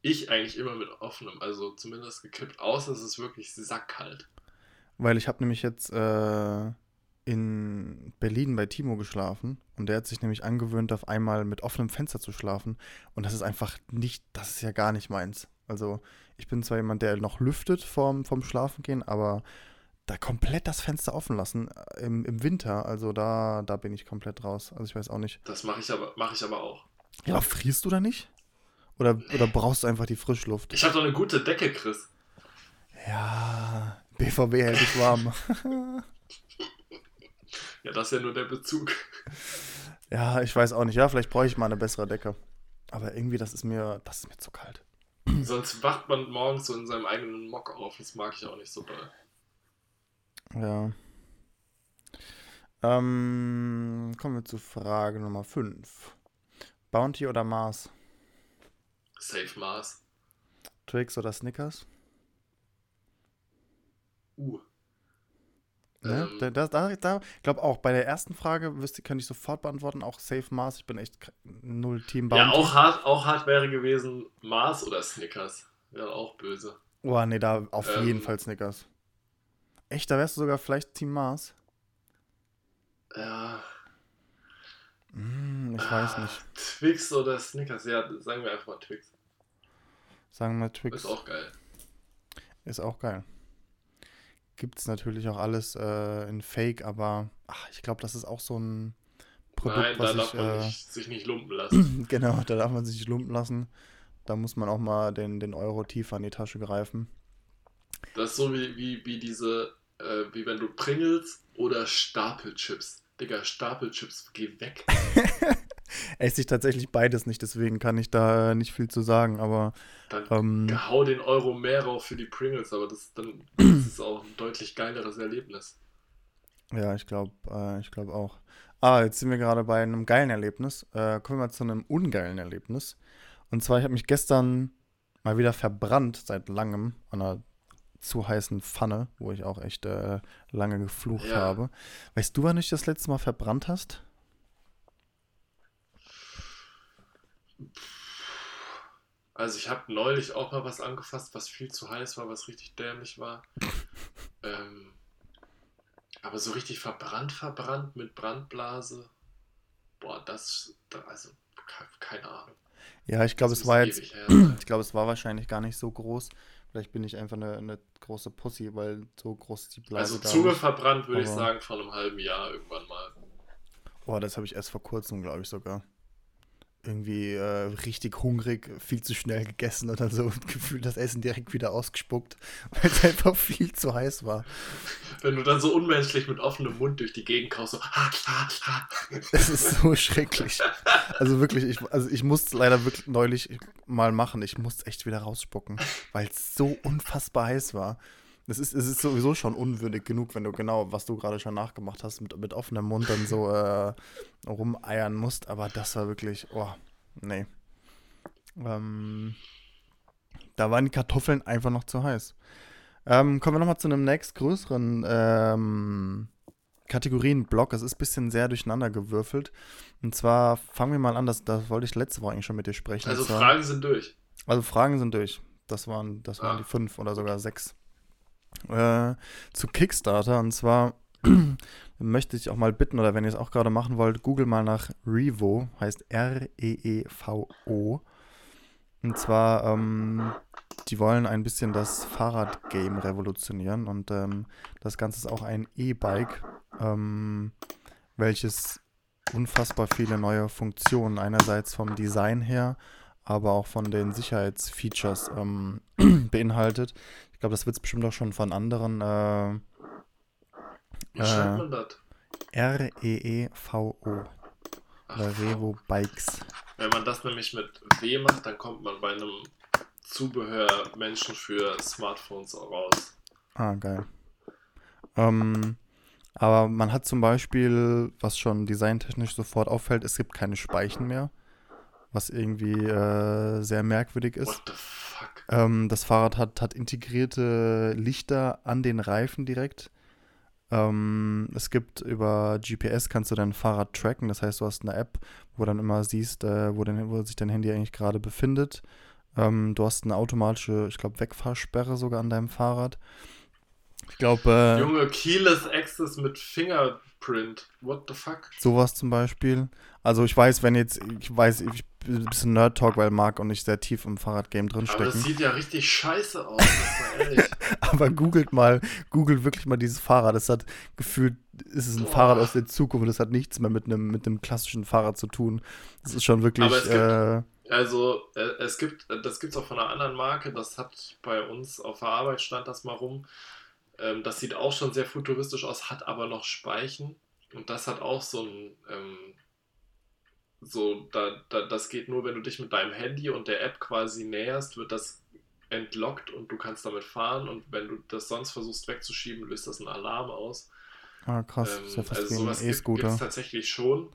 Ich eigentlich immer mit offenem, also zumindest gekippt, außer es ist wirklich sackkalt. Weil ich habe nämlich jetzt äh, in Berlin bei Timo geschlafen und der hat sich nämlich angewöhnt, auf einmal mit offenem Fenster zu schlafen. Und das ist einfach nicht, das ist ja gar nicht meins. Also ich bin zwar jemand, der noch lüftet vorm, vom Schlafengehen, aber da komplett das Fenster offen lassen äh, im, im Winter, also da, da bin ich komplett raus. Also ich weiß auch nicht. Das mache ich aber, mache ich aber auch. Ja, aber frierst du da nicht? Oder, oder brauchst du einfach die Frischluft? Ich habe doch eine gute Decke, Chris. Ja, BVB hält dich warm. [LAUGHS] Ja, das ist ja nur der Bezug. ja, ich weiß auch nicht. Ja, vielleicht brauche ich mal eine bessere Decke. Aber irgendwie, das ist mir, das ist mir zu kalt. Sonst wacht man morgens so in seinem eigenen Mock auf. Das mag ich auch nicht so doll. Ja. Ähm, kommen wir zu Frage Nummer 5. Bounty oder Mars? Safe Mars. Twix oder Snickers? Uh. Ne? Ähm. Da, da, da, ich glaube auch, bei der ersten Frage wüsste, könnte ich sofort beantworten, auch Safe Mars. Ich bin echt null Team Bounty. Ja, auch hart, auch hart wäre gewesen Mars oder Snickers. Wäre auch böse. Oh, nee, da auf Ähm. jeden Fall Snickers. Echt, da wärst du sogar vielleicht Team Mars? Ja. Hm, ich weiß ah, nicht. Twix oder Snickers. Ja, sagen wir einfach mal Twix. Sagen wir Twix. Ist auch geil. Ist auch geil. Gibt es natürlich auch alles äh, in Fake, aber ach, ich glaube, das ist auch so ein Produkt, Nein, da was darf ich. man Äh, nicht, sich nicht lumpen lassen. [CLEARS THROAT] genau, da darf man sich nicht lumpen lassen. Da muss man auch mal den, den Euro tiefer in die Tasche greifen. Das ist so wie, wie, wie diese, äh, wie wenn du Pringles oder Stapelchips. Digga, Stapelchips, geh weg. [LAUGHS] Esse ich tatsächlich beides nicht, deswegen kann ich da nicht viel zu sagen, aber Dann ähm, hau den Euro mehr rauf für die Pringles, aber das, dann, das ist auch ein deutlich geileres Erlebnis. ja, ich glaube, äh, ich glaube auch. Ah, jetzt sind wir gerade bei einem geilen Erlebnis. Äh, kommen wir mal zu einem ungeilen Erlebnis. Und zwar, ich habe mich gestern mal wieder verbrannt seit langem an einer zu heißen Pfanne, wo ich auch echt äh, lange geflucht Ja. habe. Weißt du, wann du dich das letzte Mal verbrannt hast? Also ich habe neulich auch mal was angefasst, was viel zu heiß war, was richtig dämlich war. [LAUGHS] ähm, aber so richtig verbrannt, verbrannt mit Brandblase. Boah, das, da, also ke- keine Ahnung. Ja, ich glaube, es war jetzt, [CLEARS THROAT] ich glaube, es war wahrscheinlich gar nicht so groß. Vielleicht bin ich einfach eine, eine große Pussy, weil so groß ist die Blase Also Zunge nicht. verbrannt, würde ich sagen, vor einem halben Jahr irgendwann mal. Boah, das habe ich erst vor kurzem, glaube ich, sogar. Irgendwie äh, richtig hungrig, viel zu schnell gegessen und dann so gefühlt das Essen direkt wieder ausgespuckt, [LAUGHS] weil es einfach viel zu heiß war. Wenn du dann so unmenschlich mit offenem Mund durch die Gegend kaust, so. Ha, ha, ha. Es ist so schrecklich. Also wirklich, ich, also ich musste leider wirklich neulich mal machen. Ich musste echt wieder rausspucken, weil es so unfassbar heiß war. Es ist, es ist sowieso schon unwürdig genug, wenn du genau, was du gerade schon nachgemacht hast, mit, mit offenem Mund dann so äh, rumeiern musst. Aber das war wirklich, oh, nee. Ähm, da waren die Kartoffeln einfach noch zu heiß. Ähm, kommen wir nochmal zu einem nächstgrößeren ähm, Kategorienblock. Es ist ein bisschen sehr durcheinander gewürfelt. Und zwar fangen wir mal an, das, das wollte ich letzte Woche eigentlich schon mit dir sprechen. Also zwar, Fragen sind durch. also Fragen sind durch. Das waren, das waren Ah. die fünf oder sogar sechs. Äh, zu Kickstarter. Und zwar [CLEARS THROAT] möchte ich auch mal bitten, oder wenn ihr es auch gerade machen wollt, google mal nach Revo, heißt R-E-E-V-O. Und zwar, ähm, die wollen ein bisschen das Fahrradgame revolutionieren und ähm, das Ganze ist auch ein E-Bike, ähm, welches unfassbar viele neue Funktionen einerseits vom Design her, aber auch von den Sicherheitsfeatures ähm, [CLEARS THROAT] beinhaltet. Ich glaube, das wird es bestimmt auch schon von anderen äh, Wie Äh, schreibt man das? R-E-E-V-O Ach, oder Revo Bikes. Wenn man das nämlich mit W macht, dann kommt man bei einem Zubehörmenschen für Smartphones raus. Ah, geil. Ähm, aber man hat zum Beispiel, was schon designtechnisch sofort auffällt, es gibt keine Speichen mehr, was irgendwie äh, sehr merkwürdig ist. What the fuck? Ähm, das Fahrrad hat, hat integrierte Lichter an den Reifen direkt. Ähm, es gibt über GPS kannst du dein Fahrrad tracken, das heißt, du hast eine App, wo dann immer siehst, äh, wo, dein, wo sich dein Handy eigentlich gerade befindet. Ähm, du hast eine automatische, ich glaube, Wegfahrsperre sogar an deinem Fahrrad. Ich glaube, äh, Junge, Keyless Access mit Fingerprint. What the fuck? sowas zum Beispiel. Also ich weiß, wenn jetzt, ich weiß, ich bin ein bisschen Nerd-Talk, weil Marc und ich sehr tief im Fahrradgame Aber drinstecken. das sieht ja richtig scheiße aus, mal [LAUGHS] ehrlich. Aber googelt mal, googelt wirklich mal dieses Fahrrad. Es hat gefühlt, ist es ein Boah. Fahrrad aus der Zukunft es hat nichts mehr mit einem mit einem klassischen Fahrrad zu tun. Es ist schon wirklich Aber es gibt- äh, Also, äh, es gibt, das gibt es auch von einer anderen Marke, das hat bei uns auf der Arbeit stand das mal rum. Ähm, das sieht auch schon sehr futuristisch aus, hat aber noch Speichen. Und das hat auch so ein, ähm, so, da, da, das geht nur, wenn du dich mit deinem Handy und der App quasi näherst, wird das entlockt und du kannst damit fahren. Und wenn du das sonst versuchst wegzuschieben, löst das einen Alarm aus. Ah, krass. Ähm, ist ja fast also sowas ein gibt es tatsächlich schon.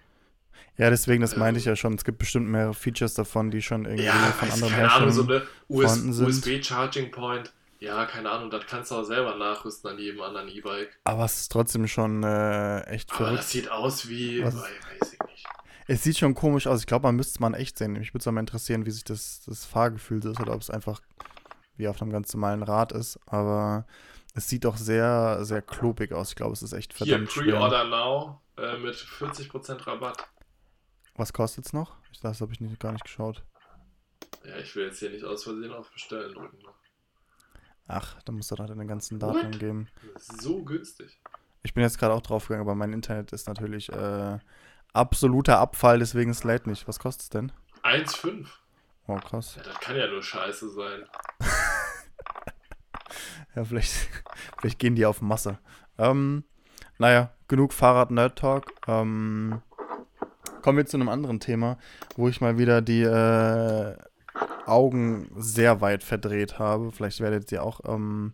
Ja, deswegen, das meinte Ähm, ich ja schon. Es gibt bestimmt mehrere Features davon, die schon irgendwie Ja, von anderen keine Ahnung, so Herstellern. eine US vorhanden sind. USB-Charging Point. Ja, keine Ahnung, das kannst du auch selber nachrüsten an jedem anderen E-Bike. Aber es ist trotzdem schon äh, echt Aber verrückt. das sieht aus wie, Was- weiß ich nicht. Es sieht schon komisch aus. Ich glaube, man müsste es mal echt sehen. Mich würde es mal interessieren, wie sich das, das Fahrgefühl ist oder ob es einfach wie auf einem ganz normalen Rad ist. Aber es sieht doch sehr, sehr klobig aus. Ich glaube, es ist echt Hier, verdammt schwer. Pre-Order Now äh, mit 40% Rabatt. Was kostet es noch? Ich, das habe ich nicht, gar nicht geschaut. Ja, ich will jetzt hier nicht aus Versehen auf Bestellen drücken. ne? Ach, da musst du doch deine ganzen Daten What? angeben. Das ist so günstig. Ich bin jetzt gerade auch draufgegangen, aber mein Internet ist natürlich äh, absoluter Abfall, deswegen es lädt nicht. Was kostet es denn? 1,5. Oh, krass. Ja, das kann ja nur scheiße sein. [LAUGHS] Ja, vielleicht, vielleicht gehen die auf Masse. Ähm, naja, genug Fahrrad-Nerd-Talk. Ähm, kommen wir zu einem anderen Thema, wo ich mal wieder die äh, Augen sehr weit verdreht habe. Vielleicht werdet ihr auch ähm,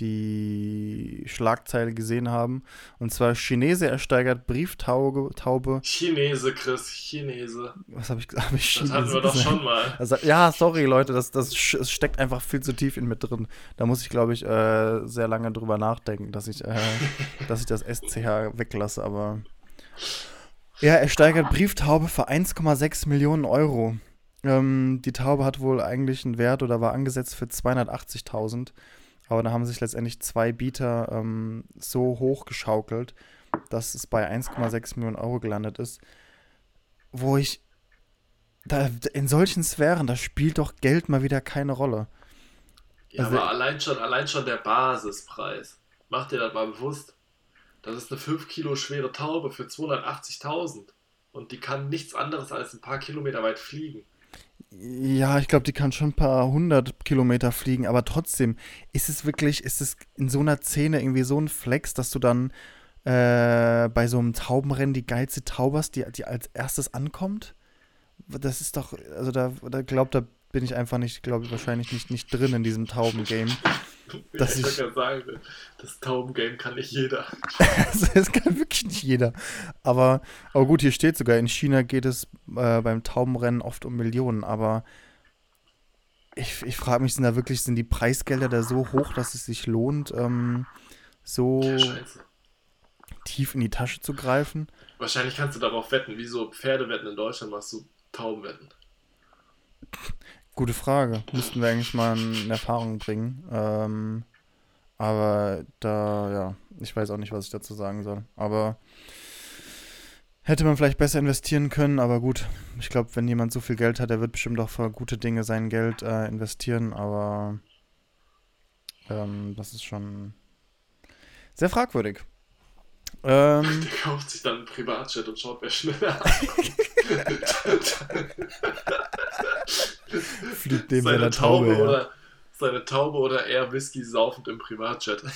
die Schlagzeile gesehen haben. Und zwar Chinese ersteigert Brieftaube. Taube. Chinese, Chris, Chinese. Was habe ich gesagt? [LAUGHS] Hab ich Das hatten wir doch gesagt? schon mal. Also, ja, sorry, Leute, das, das es steckt einfach viel zu tief in mir drin. Da muss ich, glaube ich, äh, sehr lange drüber nachdenken, dass ich, äh, [LAUGHS] dass ich das SCH weglasse, aber. Ja, er steigert Brieftaube für 1,6 Millionen Euro. Ähm, die Taube hat wohl eigentlich einen Wert oder war angesetzt für 280.000. Aber da haben sich letztendlich zwei Bieter ähm, so hochgeschaukelt, dass es bei 1,6 Millionen Euro gelandet ist. Wo ich da, in solchen Sphären, da spielt doch Geld mal wieder keine Rolle. Ja, Also- aber allein schon, allein schon der Basispreis. Mach dir das mal bewusst. Das ist eine 5 Kilo schwere Taube für 280.000. Und die kann nichts anderes als ein paar Kilometer weit fliegen. Ja, ich glaube, die kann schon ein paar hundert Kilometer fliegen, aber trotzdem, ist es wirklich, ist es in so einer Szene irgendwie so ein Flex, dass du dann äh, bei so einem Taubenrennen die geilste Taube die, die als erstes ankommt? Das ist doch, also da, da glaubt, da bin ich einfach nicht, glaube ich, wahrscheinlich nicht, nicht drin in diesem Taubengame. Dass ich ich- gerade sagen, das Taubengame kann nicht jeder. [LAUGHS] Das kann wirklich nicht jeder. Aber, aber gut, hier steht sogar, in China geht es äh, beim Taubenrennen oft um Millionen. Aber ich, ich frage mich, sind da wirklich, sind die Preisgelder da so hoch, dass es sich lohnt, ähm, so Ja, tief in die Tasche zu greifen? Wahrscheinlich kannst du darauf wetten, wie so Pferdewetten in Deutschland machst du Taubenwetten. Gute Frage. Müssten wir eigentlich mal in Erfahrung bringen. Ähm, aber da, ja, ich weiß auch nicht, was ich dazu sagen soll. Aber hätte man vielleicht besser investieren können, aber gut. Ich glaube, wenn jemand so viel Geld hat, der wird bestimmt auch für gute Dinge sein Geld äh, investieren, aber ähm, das ist schon sehr fragwürdig. Ähm, [LAUGHS] Der kauft sich dann einen Privatjet und schaut, wer schneller [LAUGHS] [LAUGHS] fliegt neben seine Taube, Taube. oder seine Taube oder eher Whisky saufend im Privatjet. [LAUGHS]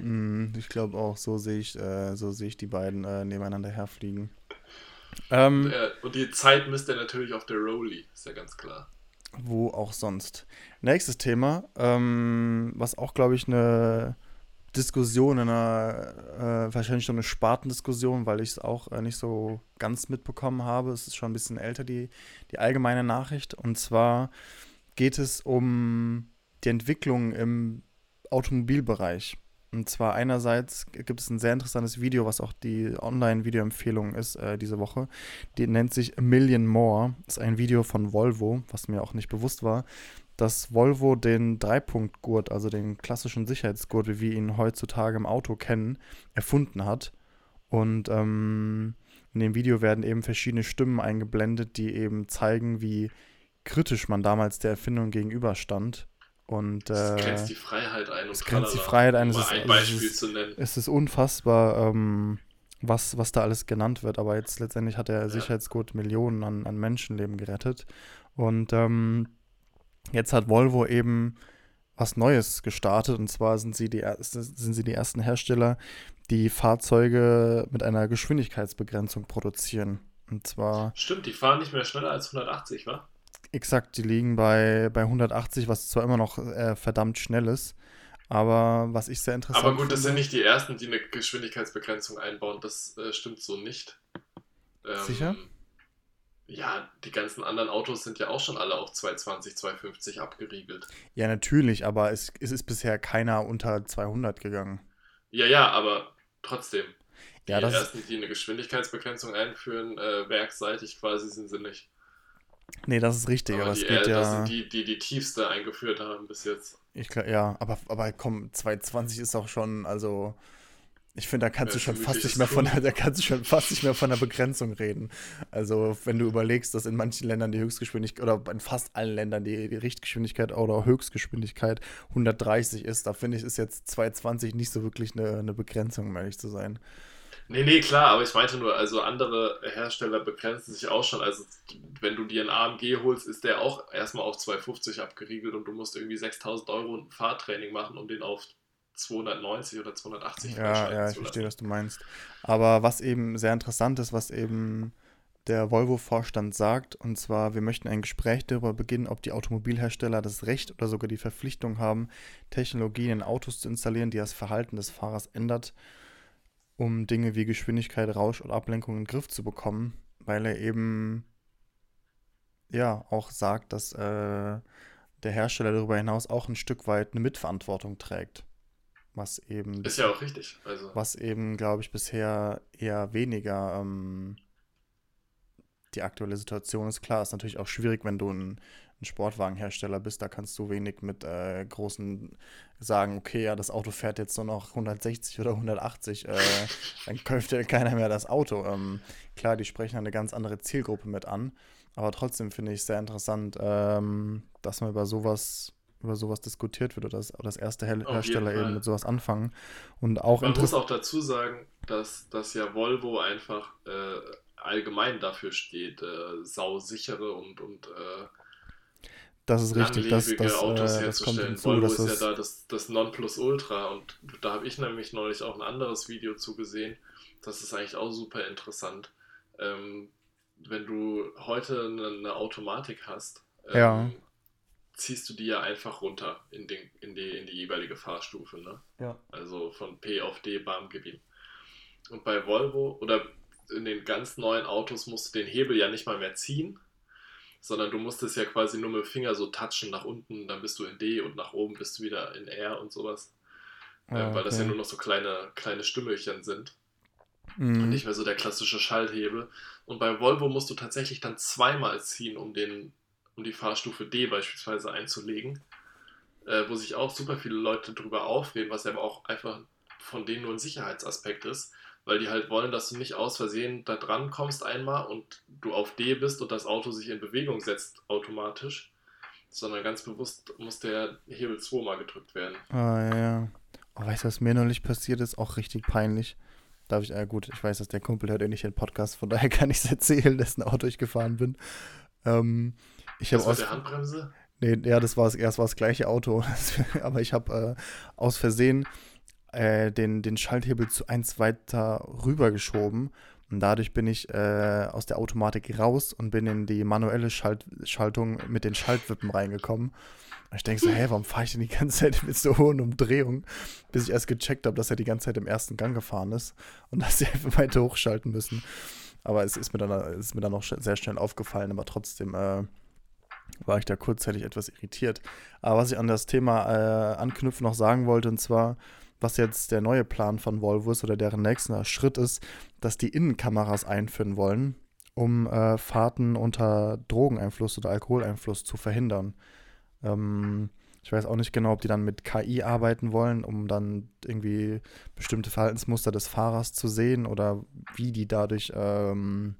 Mm, ich glaube auch, so sehe ich, äh, so sehe ich die beiden äh, nebeneinander herfliegen. Ähm, Äh, Und die Zeit misst er natürlich auf der Rolli, ist ja ganz klar. wo auch sonst. Nächstes Thema, ähm, was auch, glaube ich, eine Diskussion, eine, äh, wahrscheinlich schon eine Spartendiskussion, weil ich es auch äh, nicht so ganz mitbekommen habe. Es ist schon ein bisschen älter, die, die allgemeine Nachricht. Und zwar geht es um die Entwicklung im Automobilbereich. Und zwar einerseits gibt es ein sehr interessantes Video, was auch die Online-Video-Empfehlung ist äh, diese Woche. Die nennt sich A Million More. Das ist ein Video von Volvo, was mir auch nicht bewusst war, dass Volvo den Dreipunktgurt, also den klassischen Sicherheitsgurt, wie wir ihn heutzutage im Auto kennen, erfunden hat. Und ähm, in dem Video werden eben verschiedene Stimmen eingeblendet, die eben zeigen, wie kritisch man damals der Erfindung gegenüberstand. Und äh, grenzt die Freiheit ein es grenzt die Freiheit ein, es ist- ein also es Beispiel ist- zu nennen. es ist unfassbar, ähm, was, was da alles genannt wird. Aber jetzt letztendlich hat der Ja. Sicherheitsgurt Millionen an, an Menschenleben gerettet. Und ähm, jetzt hat Volvo eben was Neues gestartet. Und zwar sind sie die, sind sie die ersten Hersteller, die Fahrzeuge mit einer Geschwindigkeitsbegrenzung produzieren. Und zwar Stimmt, die fahren nicht mehr schneller als 180, wa? exakt, die liegen bei, bei 180, was zwar immer noch äh, verdammt schnell ist. Aber was ich sehr interessant Aber gut, das sind finde- nicht die ersten, die eine Geschwindigkeitsbegrenzung einbauen. Das äh, stimmt so nicht. Ähm, Sicher? Ja, die ganzen anderen Autos sind ja auch schon alle auf 220, 250 abgeriegelt. Ja, natürlich, aber es, es ist bisher keiner unter 200 gegangen. Ja, ja, aber trotzdem. Die Ja, das ist, ersten, die eine Geschwindigkeitsbegrenzung einführen, äh, werkseitig quasi, sind sie nicht. nee, das ist richtig, aber, aber es die, geht äh, das ja, sind die, die die tiefste eingeführt haben bis jetzt. ich ja, aber, aber komm, 220 ist auch schon, also, ich finde, da kannst Ja, du schon fast nicht mehr von, der- da kannst du schon fast nicht mehr von der Begrenzung reden. Also, wenn du überlegst, dass in manchen Ländern die Höchstgeschwindigkeit, oder in fast allen Ländern die, die Richtgeschwindigkeit oder Höchstgeschwindigkeit 130 ist, da finde ich, ist jetzt 220 nicht so wirklich eine, eine Begrenzung, um ehrlich zu sein. Nee, nee, klar, aber ich meinte nur, also andere Hersteller begrenzen sich auch schon. Also, wenn du dir einen AMG holst, ist der auch erstmal auf 250 abgeriegelt und du musst irgendwie 6000 Euro ein Fahrtraining machen, um den auf 290 oder 280 Ja, ja, ich verstehe, was du meinst. Aber was eben sehr interessant ist, was eben der Volvo-Vorstand sagt, und zwar, wir möchten ein Gespräch darüber beginnen, ob die Automobilhersteller das Recht oder sogar die Verpflichtung haben, Technologien in Autos zu installieren, die das Verhalten des Fahrers ändert, um Dinge wie Geschwindigkeit, Rausch oder Ablenkung in den Griff zu bekommen, weil er eben ja auch sagt, dass äh, der Hersteller darüber hinaus auch ein Stück weit eine Mitverantwortung trägt. Was eben Ist ja auch richtig. Also, was eben, glaube ich, bisher eher weniger ähm, die aktuelle Situation ist. Klar, ist natürlich auch schwierig, wenn du ein, ein Sportwagenhersteller bist, da kannst du wenig mit äh, großen sagen, okay, ja, das Auto fährt jetzt nur noch 160 oder 180, äh, [LAUGHS] dann kauft ja keiner mehr das Auto. Ähm, klar, die sprechen eine ganz andere Zielgruppe mit an, aber trotzdem finde ich es sehr interessant, ähm, dass man über sowas über sowas diskutiert wird oder dass, oder dass erste Her jeden Hersteller eben mit sowas anfangen und auch Man muss auch dazu sagen, dass, dass ja Volvo einfach äh, allgemein dafür steht, äh, sausichere und, und äh, Das ist richtig, das, langlebige das, Autos äh, das kommt hinzu, Volvo dass ist das, ja da das, das Nonplusultra und da habe ich nämlich neulich auch ein anderes Video zugesehen. Das ist eigentlich auch super interessant. Ähm, wenn du heute eine, eine Automatik hast, ähm, Ja. Ziehst du die ja einfach runter in, den, in, die, in die jeweilige Fahrstufe. Ne? ja. Also von P auf D, bam, gib ihm. Und bei Volvo oder in den ganz neuen Autos musst du den Hebel ja nicht mal mehr ziehen, sondern du musst es ja quasi nur mit dem Finger so touchen nach unten, dann bist du in D und nach oben bist du wieder in R und sowas. Ah, äh, weil das ja nur noch so kleine, kleine Stümmelchen sind Mhm. und nicht mehr so der klassische Schalthebel. Und bei Volvo musst du tatsächlich dann zweimal ziehen, um, den, um die Fahrstufe D beispielsweise einzulegen, äh, wo sich auch super viele Leute drüber aufreden, was aber auch einfach von denen nur ein Sicherheitsaspekt ist, weil die halt wollen, dass du nicht aus Versehen da dran kommst einmal und du auf D bist und das Auto sich in Bewegung setzt automatisch, sondern ganz bewusst muss der Hebel zweimal gedrückt werden. Ah, ja, ja. Oh, weißt du, was mir neulich passiert ist? Auch richtig peinlich. Darf ich, äh, gut, ich weiß, dass der Kumpel hört eh nicht den Podcast, von daher kann ich es erzählen, [LAUGHS] dessen Auto ich gefahren bin. Ähm, ich habe Das mit aus, der Handbremse? Nee, ja, das war das, erst war das gleiche Auto. [LAUGHS] Aber ich habe äh, aus Versehen äh, den, den Schalthebel zu eins weiter rübergeschoben. Und dadurch bin ich äh, aus der Automatik raus und bin in die manuelle Schalt Schaltung mit den Schaltwippen reingekommen. Und ich denke so, hä, warum fahre ich denn die ganze Zeit [LAUGHS] mit so hohen Umdrehungen? Bis ich erst gecheckt habe, dass er die ganze Zeit im ersten Gang gefahren ist und [LAUGHS] dass sie einfach weiter hochschalten müssen. Aber es ist mir dann, ist mir dann auch sch- sehr schnell aufgefallen, aber trotzdem äh, war ich da kurzzeitig etwas irritiert. Aber was ich an das Thema äh, anknüpfen noch sagen wollte, und zwar, was jetzt der neue Plan von Volvo ist oder deren nächster Schritt ist, dass die Innenkameras einführen wollen, um äh, Fahrten unter Drogeneinfluss oder Alkoholeinfluss zu verhindern. Ähm, ich weiß auch nicht genau, ob die dann mit KI arbeiten wollen, um dann irgendwie bestimmte Verhaltensmuster des Fahrers zu sehen oder wie die dadurch ähm,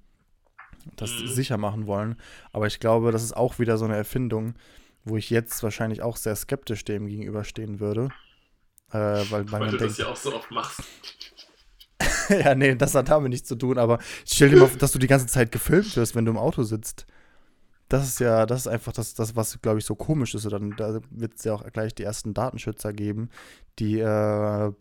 das Mhm. sicher machen wollen. Aber ich glaube, das ist auch wieder so eine Erfindung, wo ich jetzt wahrscheinlich auch sehr skeptisch dem gegenüberstehen würde. Äh, weil, weil Weil man du denkt, das ja auch so oft machst. [LAUGHS] ja, nee, das hat damit nichts zu tun, aber stell dir mal vor, dass du die ganze Zeit gefilmt wirst, wenn du im Auto sitzt. Das ist ja, das ist einfach das, das was, glaube ich, so komisch ist. Und dann da wird es ja auch gleich die ersten Datenschützer geben, die äh,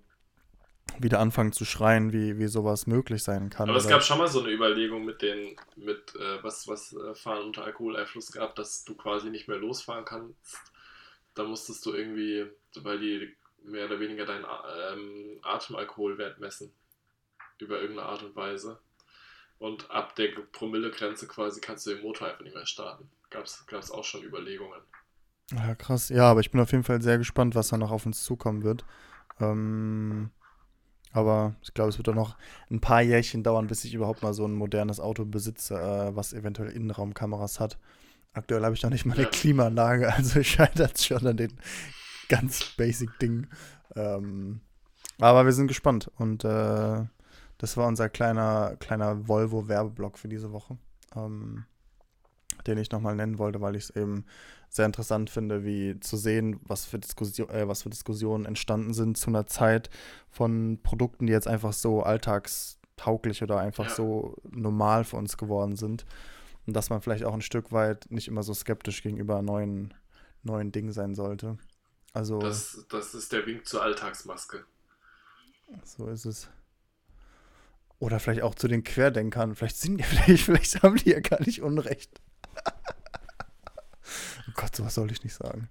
wieder anfangen zu schreien, wie, wie sowas möglich sein kann. Aber es gab schon mal so eine Überlegung mit den, mit äh, was, was äh, Fahren unter Alkoholeinfluss gab, dass du quasi nicht mehr losfahren kannst. Da musstest du irgendwie, weil die mehr oder weniger deinen ähm, Atemalkoholwert messen. Über irgendeine Art und Weise. Und ab der Promillegrenze quasi kannst du den Motor einfach nicht mehr starten. Gab es auch schon Überlegungen. Ja, krass. Ja, aber ich bin auf jeden Fall sehr gespannt, was da noch auf uns zukommen wird. Ähm, aber ich glaube, es wird doch noch ein paar Jährchen dauern, bis ich überhaupt mal so ein modernes Auto besitze, äh, was eventuell Innenraumkameras hat. Aktuell habe ich noch nicht mal eine Ja. Klimaanlage, [LAUGHS] also scheitert es schon an den ganz basic Dingen. Ähm, aber wir sind gespannt und äh, das war unser kleiner, kleiner Volvo-Werbeblock für diese Woche, ähm, den ich nochmal nennen wollte, weil ich es eben sehr interessant finde, wie zu sehen, was für, Diskussion, äh, was für Diskussionen entstanden sind zu einer Zeit von Produkten, die jetzt einfach so alltagstauglich oder einfach Ja. so normal für uns geworden sind. Und dass man vielleicht auch ein Stück weit nicht immer so skeptisch gegenüber neuen, neuen Dingen sein sollte. Also, Das, das ist der Wink zur Alltagsmaske. so ist es. Oder vielleicht auch zu den Querdenkern. Vielleicht sind die, vielleicht, [LAUGHS] vielleicht haben die ja gar nicht Unrecht. Oh Gott, sowas soll ich nicht sagen.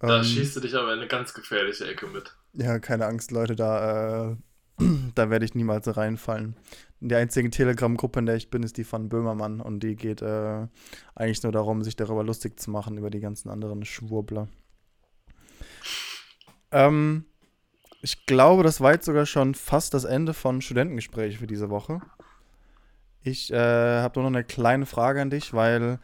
Da Ähm, schießt du dich aber in eine ganz gefährliche Ecke mit. Ja, keine Angst, Leute, da, äh, [CLEARS THROAT] da werde ich niemals reinfallen. Die einzige Telegram-Gruppe, in der ich bin, ist die von Böhmermann und die geht äh, eigentlich nur darum, sich darüber lustig zu machen, über die ganzen anderen Schwurbler. Ähm, ich glaube, das war jetzt sogar schon fast das Ende von Studentengespräch für diese Woche. Ich äh, habe nur noch eine kleine Frage an dich, weil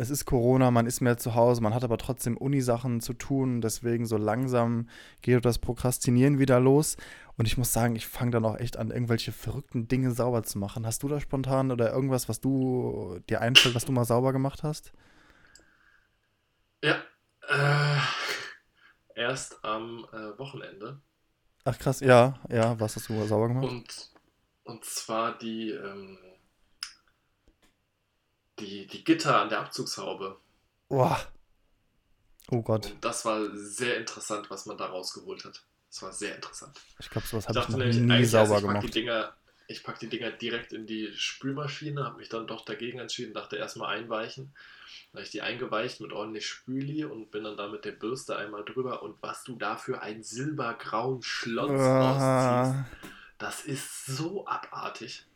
es ist Corona, man ist mehr zu Hause, man hat aber trotzdem Unisachen zu tun, deswegen so langsam geht das Prokrastinieren wieder los. Und ich muss sagen, ich fange dann auch echt an, irgendwelche verrückten Dinge sauber zu machen. Hast du da spontan oder irgendwas, was du dir einfällt, was du mal sauber gemacht hast? Ja. Äh, erst am äh, Wochenende. Ach krass, ja, ja, was hast du mal sauber gemacht? Und, und zwar die, ähm, die, die Gitter an der Abzugshaube. Boah. Oh Gott, Und das war sehr interessant, was man da rausgeholt hat. Das war sehr interessant. ich glaube, sowas Ich habe ich dachte noch nämlich, nie sauber ich pack die gemacht. Dinger, ich pack die Dinger direkt in die Spülmaschine, habe mich dann doch dagegen entschieden, dachte erstmal einweichen. Dann habe ich die eingeweicht mit ordentlich Spüli und bin dann da mit der Bürste einmal drüber. Und was du da für einen silbergrauen Schlons rausziehst, Ah, das ist so abartig.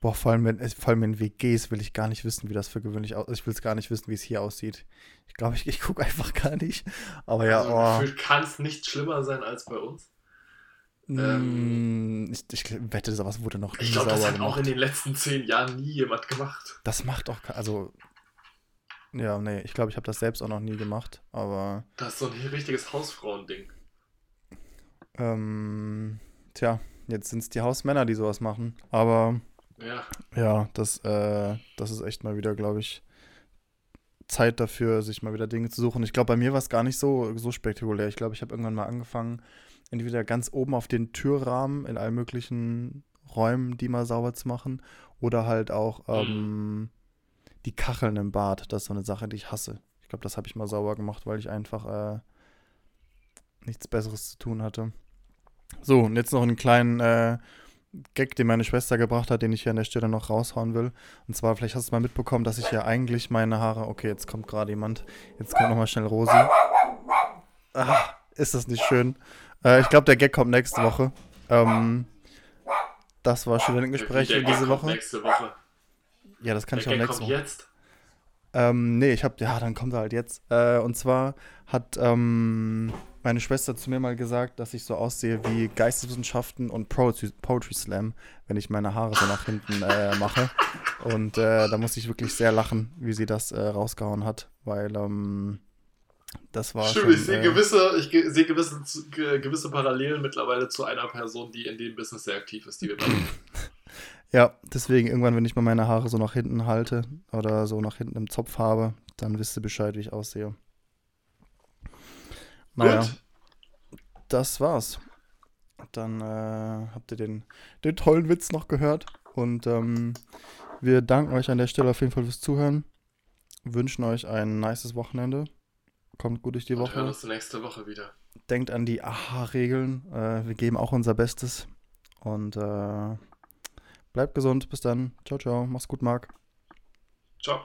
Boah, vor allem, wenn, vor allem in WGs will ich gar nicht wissen, wie das für gewöhnlich aussieht. Ich will es gar nicht wissen, wie es hier aussieht. Ich glaube, ich, ich gucke einfach gar nicht. Aber ja, also, oh. kann es nicht schlimmer sein als bei uns. Mm, ich, ich wette, sowas wurde noch nie Ich glaube, das hat auch gemacht. in den letzten zehn Jahren nie jemand gemacht. Das macht auch, also, ja, nee, ich glaube, ich habe das selbst auch noch nie gemacht, aber, Das ist so ein richtiges Hausfrauending. ähm, tja, jetzt sind es die Hausmänner, die sowas machen, aber, Ja, ja, das, äh, das ist echt mal wieder, glaube ich, Zeit dafür, sich mal wieder Dinge zu suchen. Ich glaube, bei mir war es gar nicht so, so spektakulär. Ich glaube, ich habe irgendwann mal angefangen, entweder ganz oben auf den Türrahmen in allen möglichen Räumen, die mal sauber zu machen, oder halt auch ähm, die Kacheln im Bad. Das ist so eine Sache, die ich hasse. Ich glaube, das habe ich mal sauber gemacht, weil ich einfach äh, nichts Besseres zu tun hatte. So, und jetzt noch einen kleinen äh, Gag, den meine Schwester gebracht hat, den ich hier an der Stelle noch raushauen will. Und zwar, vielleicht hast du mal mitbekommen, dass ich ja eigentlich meine Haare. Okay, jetzt kommt gerade jemand. Jetzt kommt nochmal schnell Rosi. Ah, ist das nicht schön? Äh, ich glaube, der Gag kommt nächste Woche. Ähm, das war Studentengespräch für diese Woche. Nächste Woche. Ja, das kann Der ich auch Gag nächste kommt Woche. jetzt. Ähm, nee, ich hab, ja, dann kommt er halt jetzt. Äh, und zwar hat ähm, meine Schwester zu mir mal gesagt, dass ich so aussehe wie Geisteswissenschaften und Poetry, Poetry Slam, wenn ich meine Haare so nach hinten äh, mache. Und äh, da musste ich wirklich sehr lachen, wie sie das äh, rausgehauen hat, weil ähm, das war Stimmt, schon, ich sehe äh, gewisse, ich ge- sehe gewisse, ge- gewisse Parallelen mittlerweile zu einer Person, die in dem Business sehr aktiv ist, die wir machen. [CLEARS THROAT] Ja, deswegen irgendwann, wenn ich mal meine Haare so nach hinten halte oder so nach hinten im Zopf habe, dann wisst ihr Bescheid, wie ich aussehe. Naja. Gut, Das war's. dann äh, habt ihr den, den tollen Witz noch gehört. Und ähm, wir danken euch an der Stelle auf jeden Fall fürs Zuhören. Wünschen euch ein nices Wochenende. Kommt gut durch die Und hören Woche. uns nächste Woche wieder. Denkt an die Aha-Regeln. Äh, wir geben auch unser Bestes. Und äh, bleibt gesund. Bis dann. Ciao, ciao. Mach's gut, Marc. Ciao.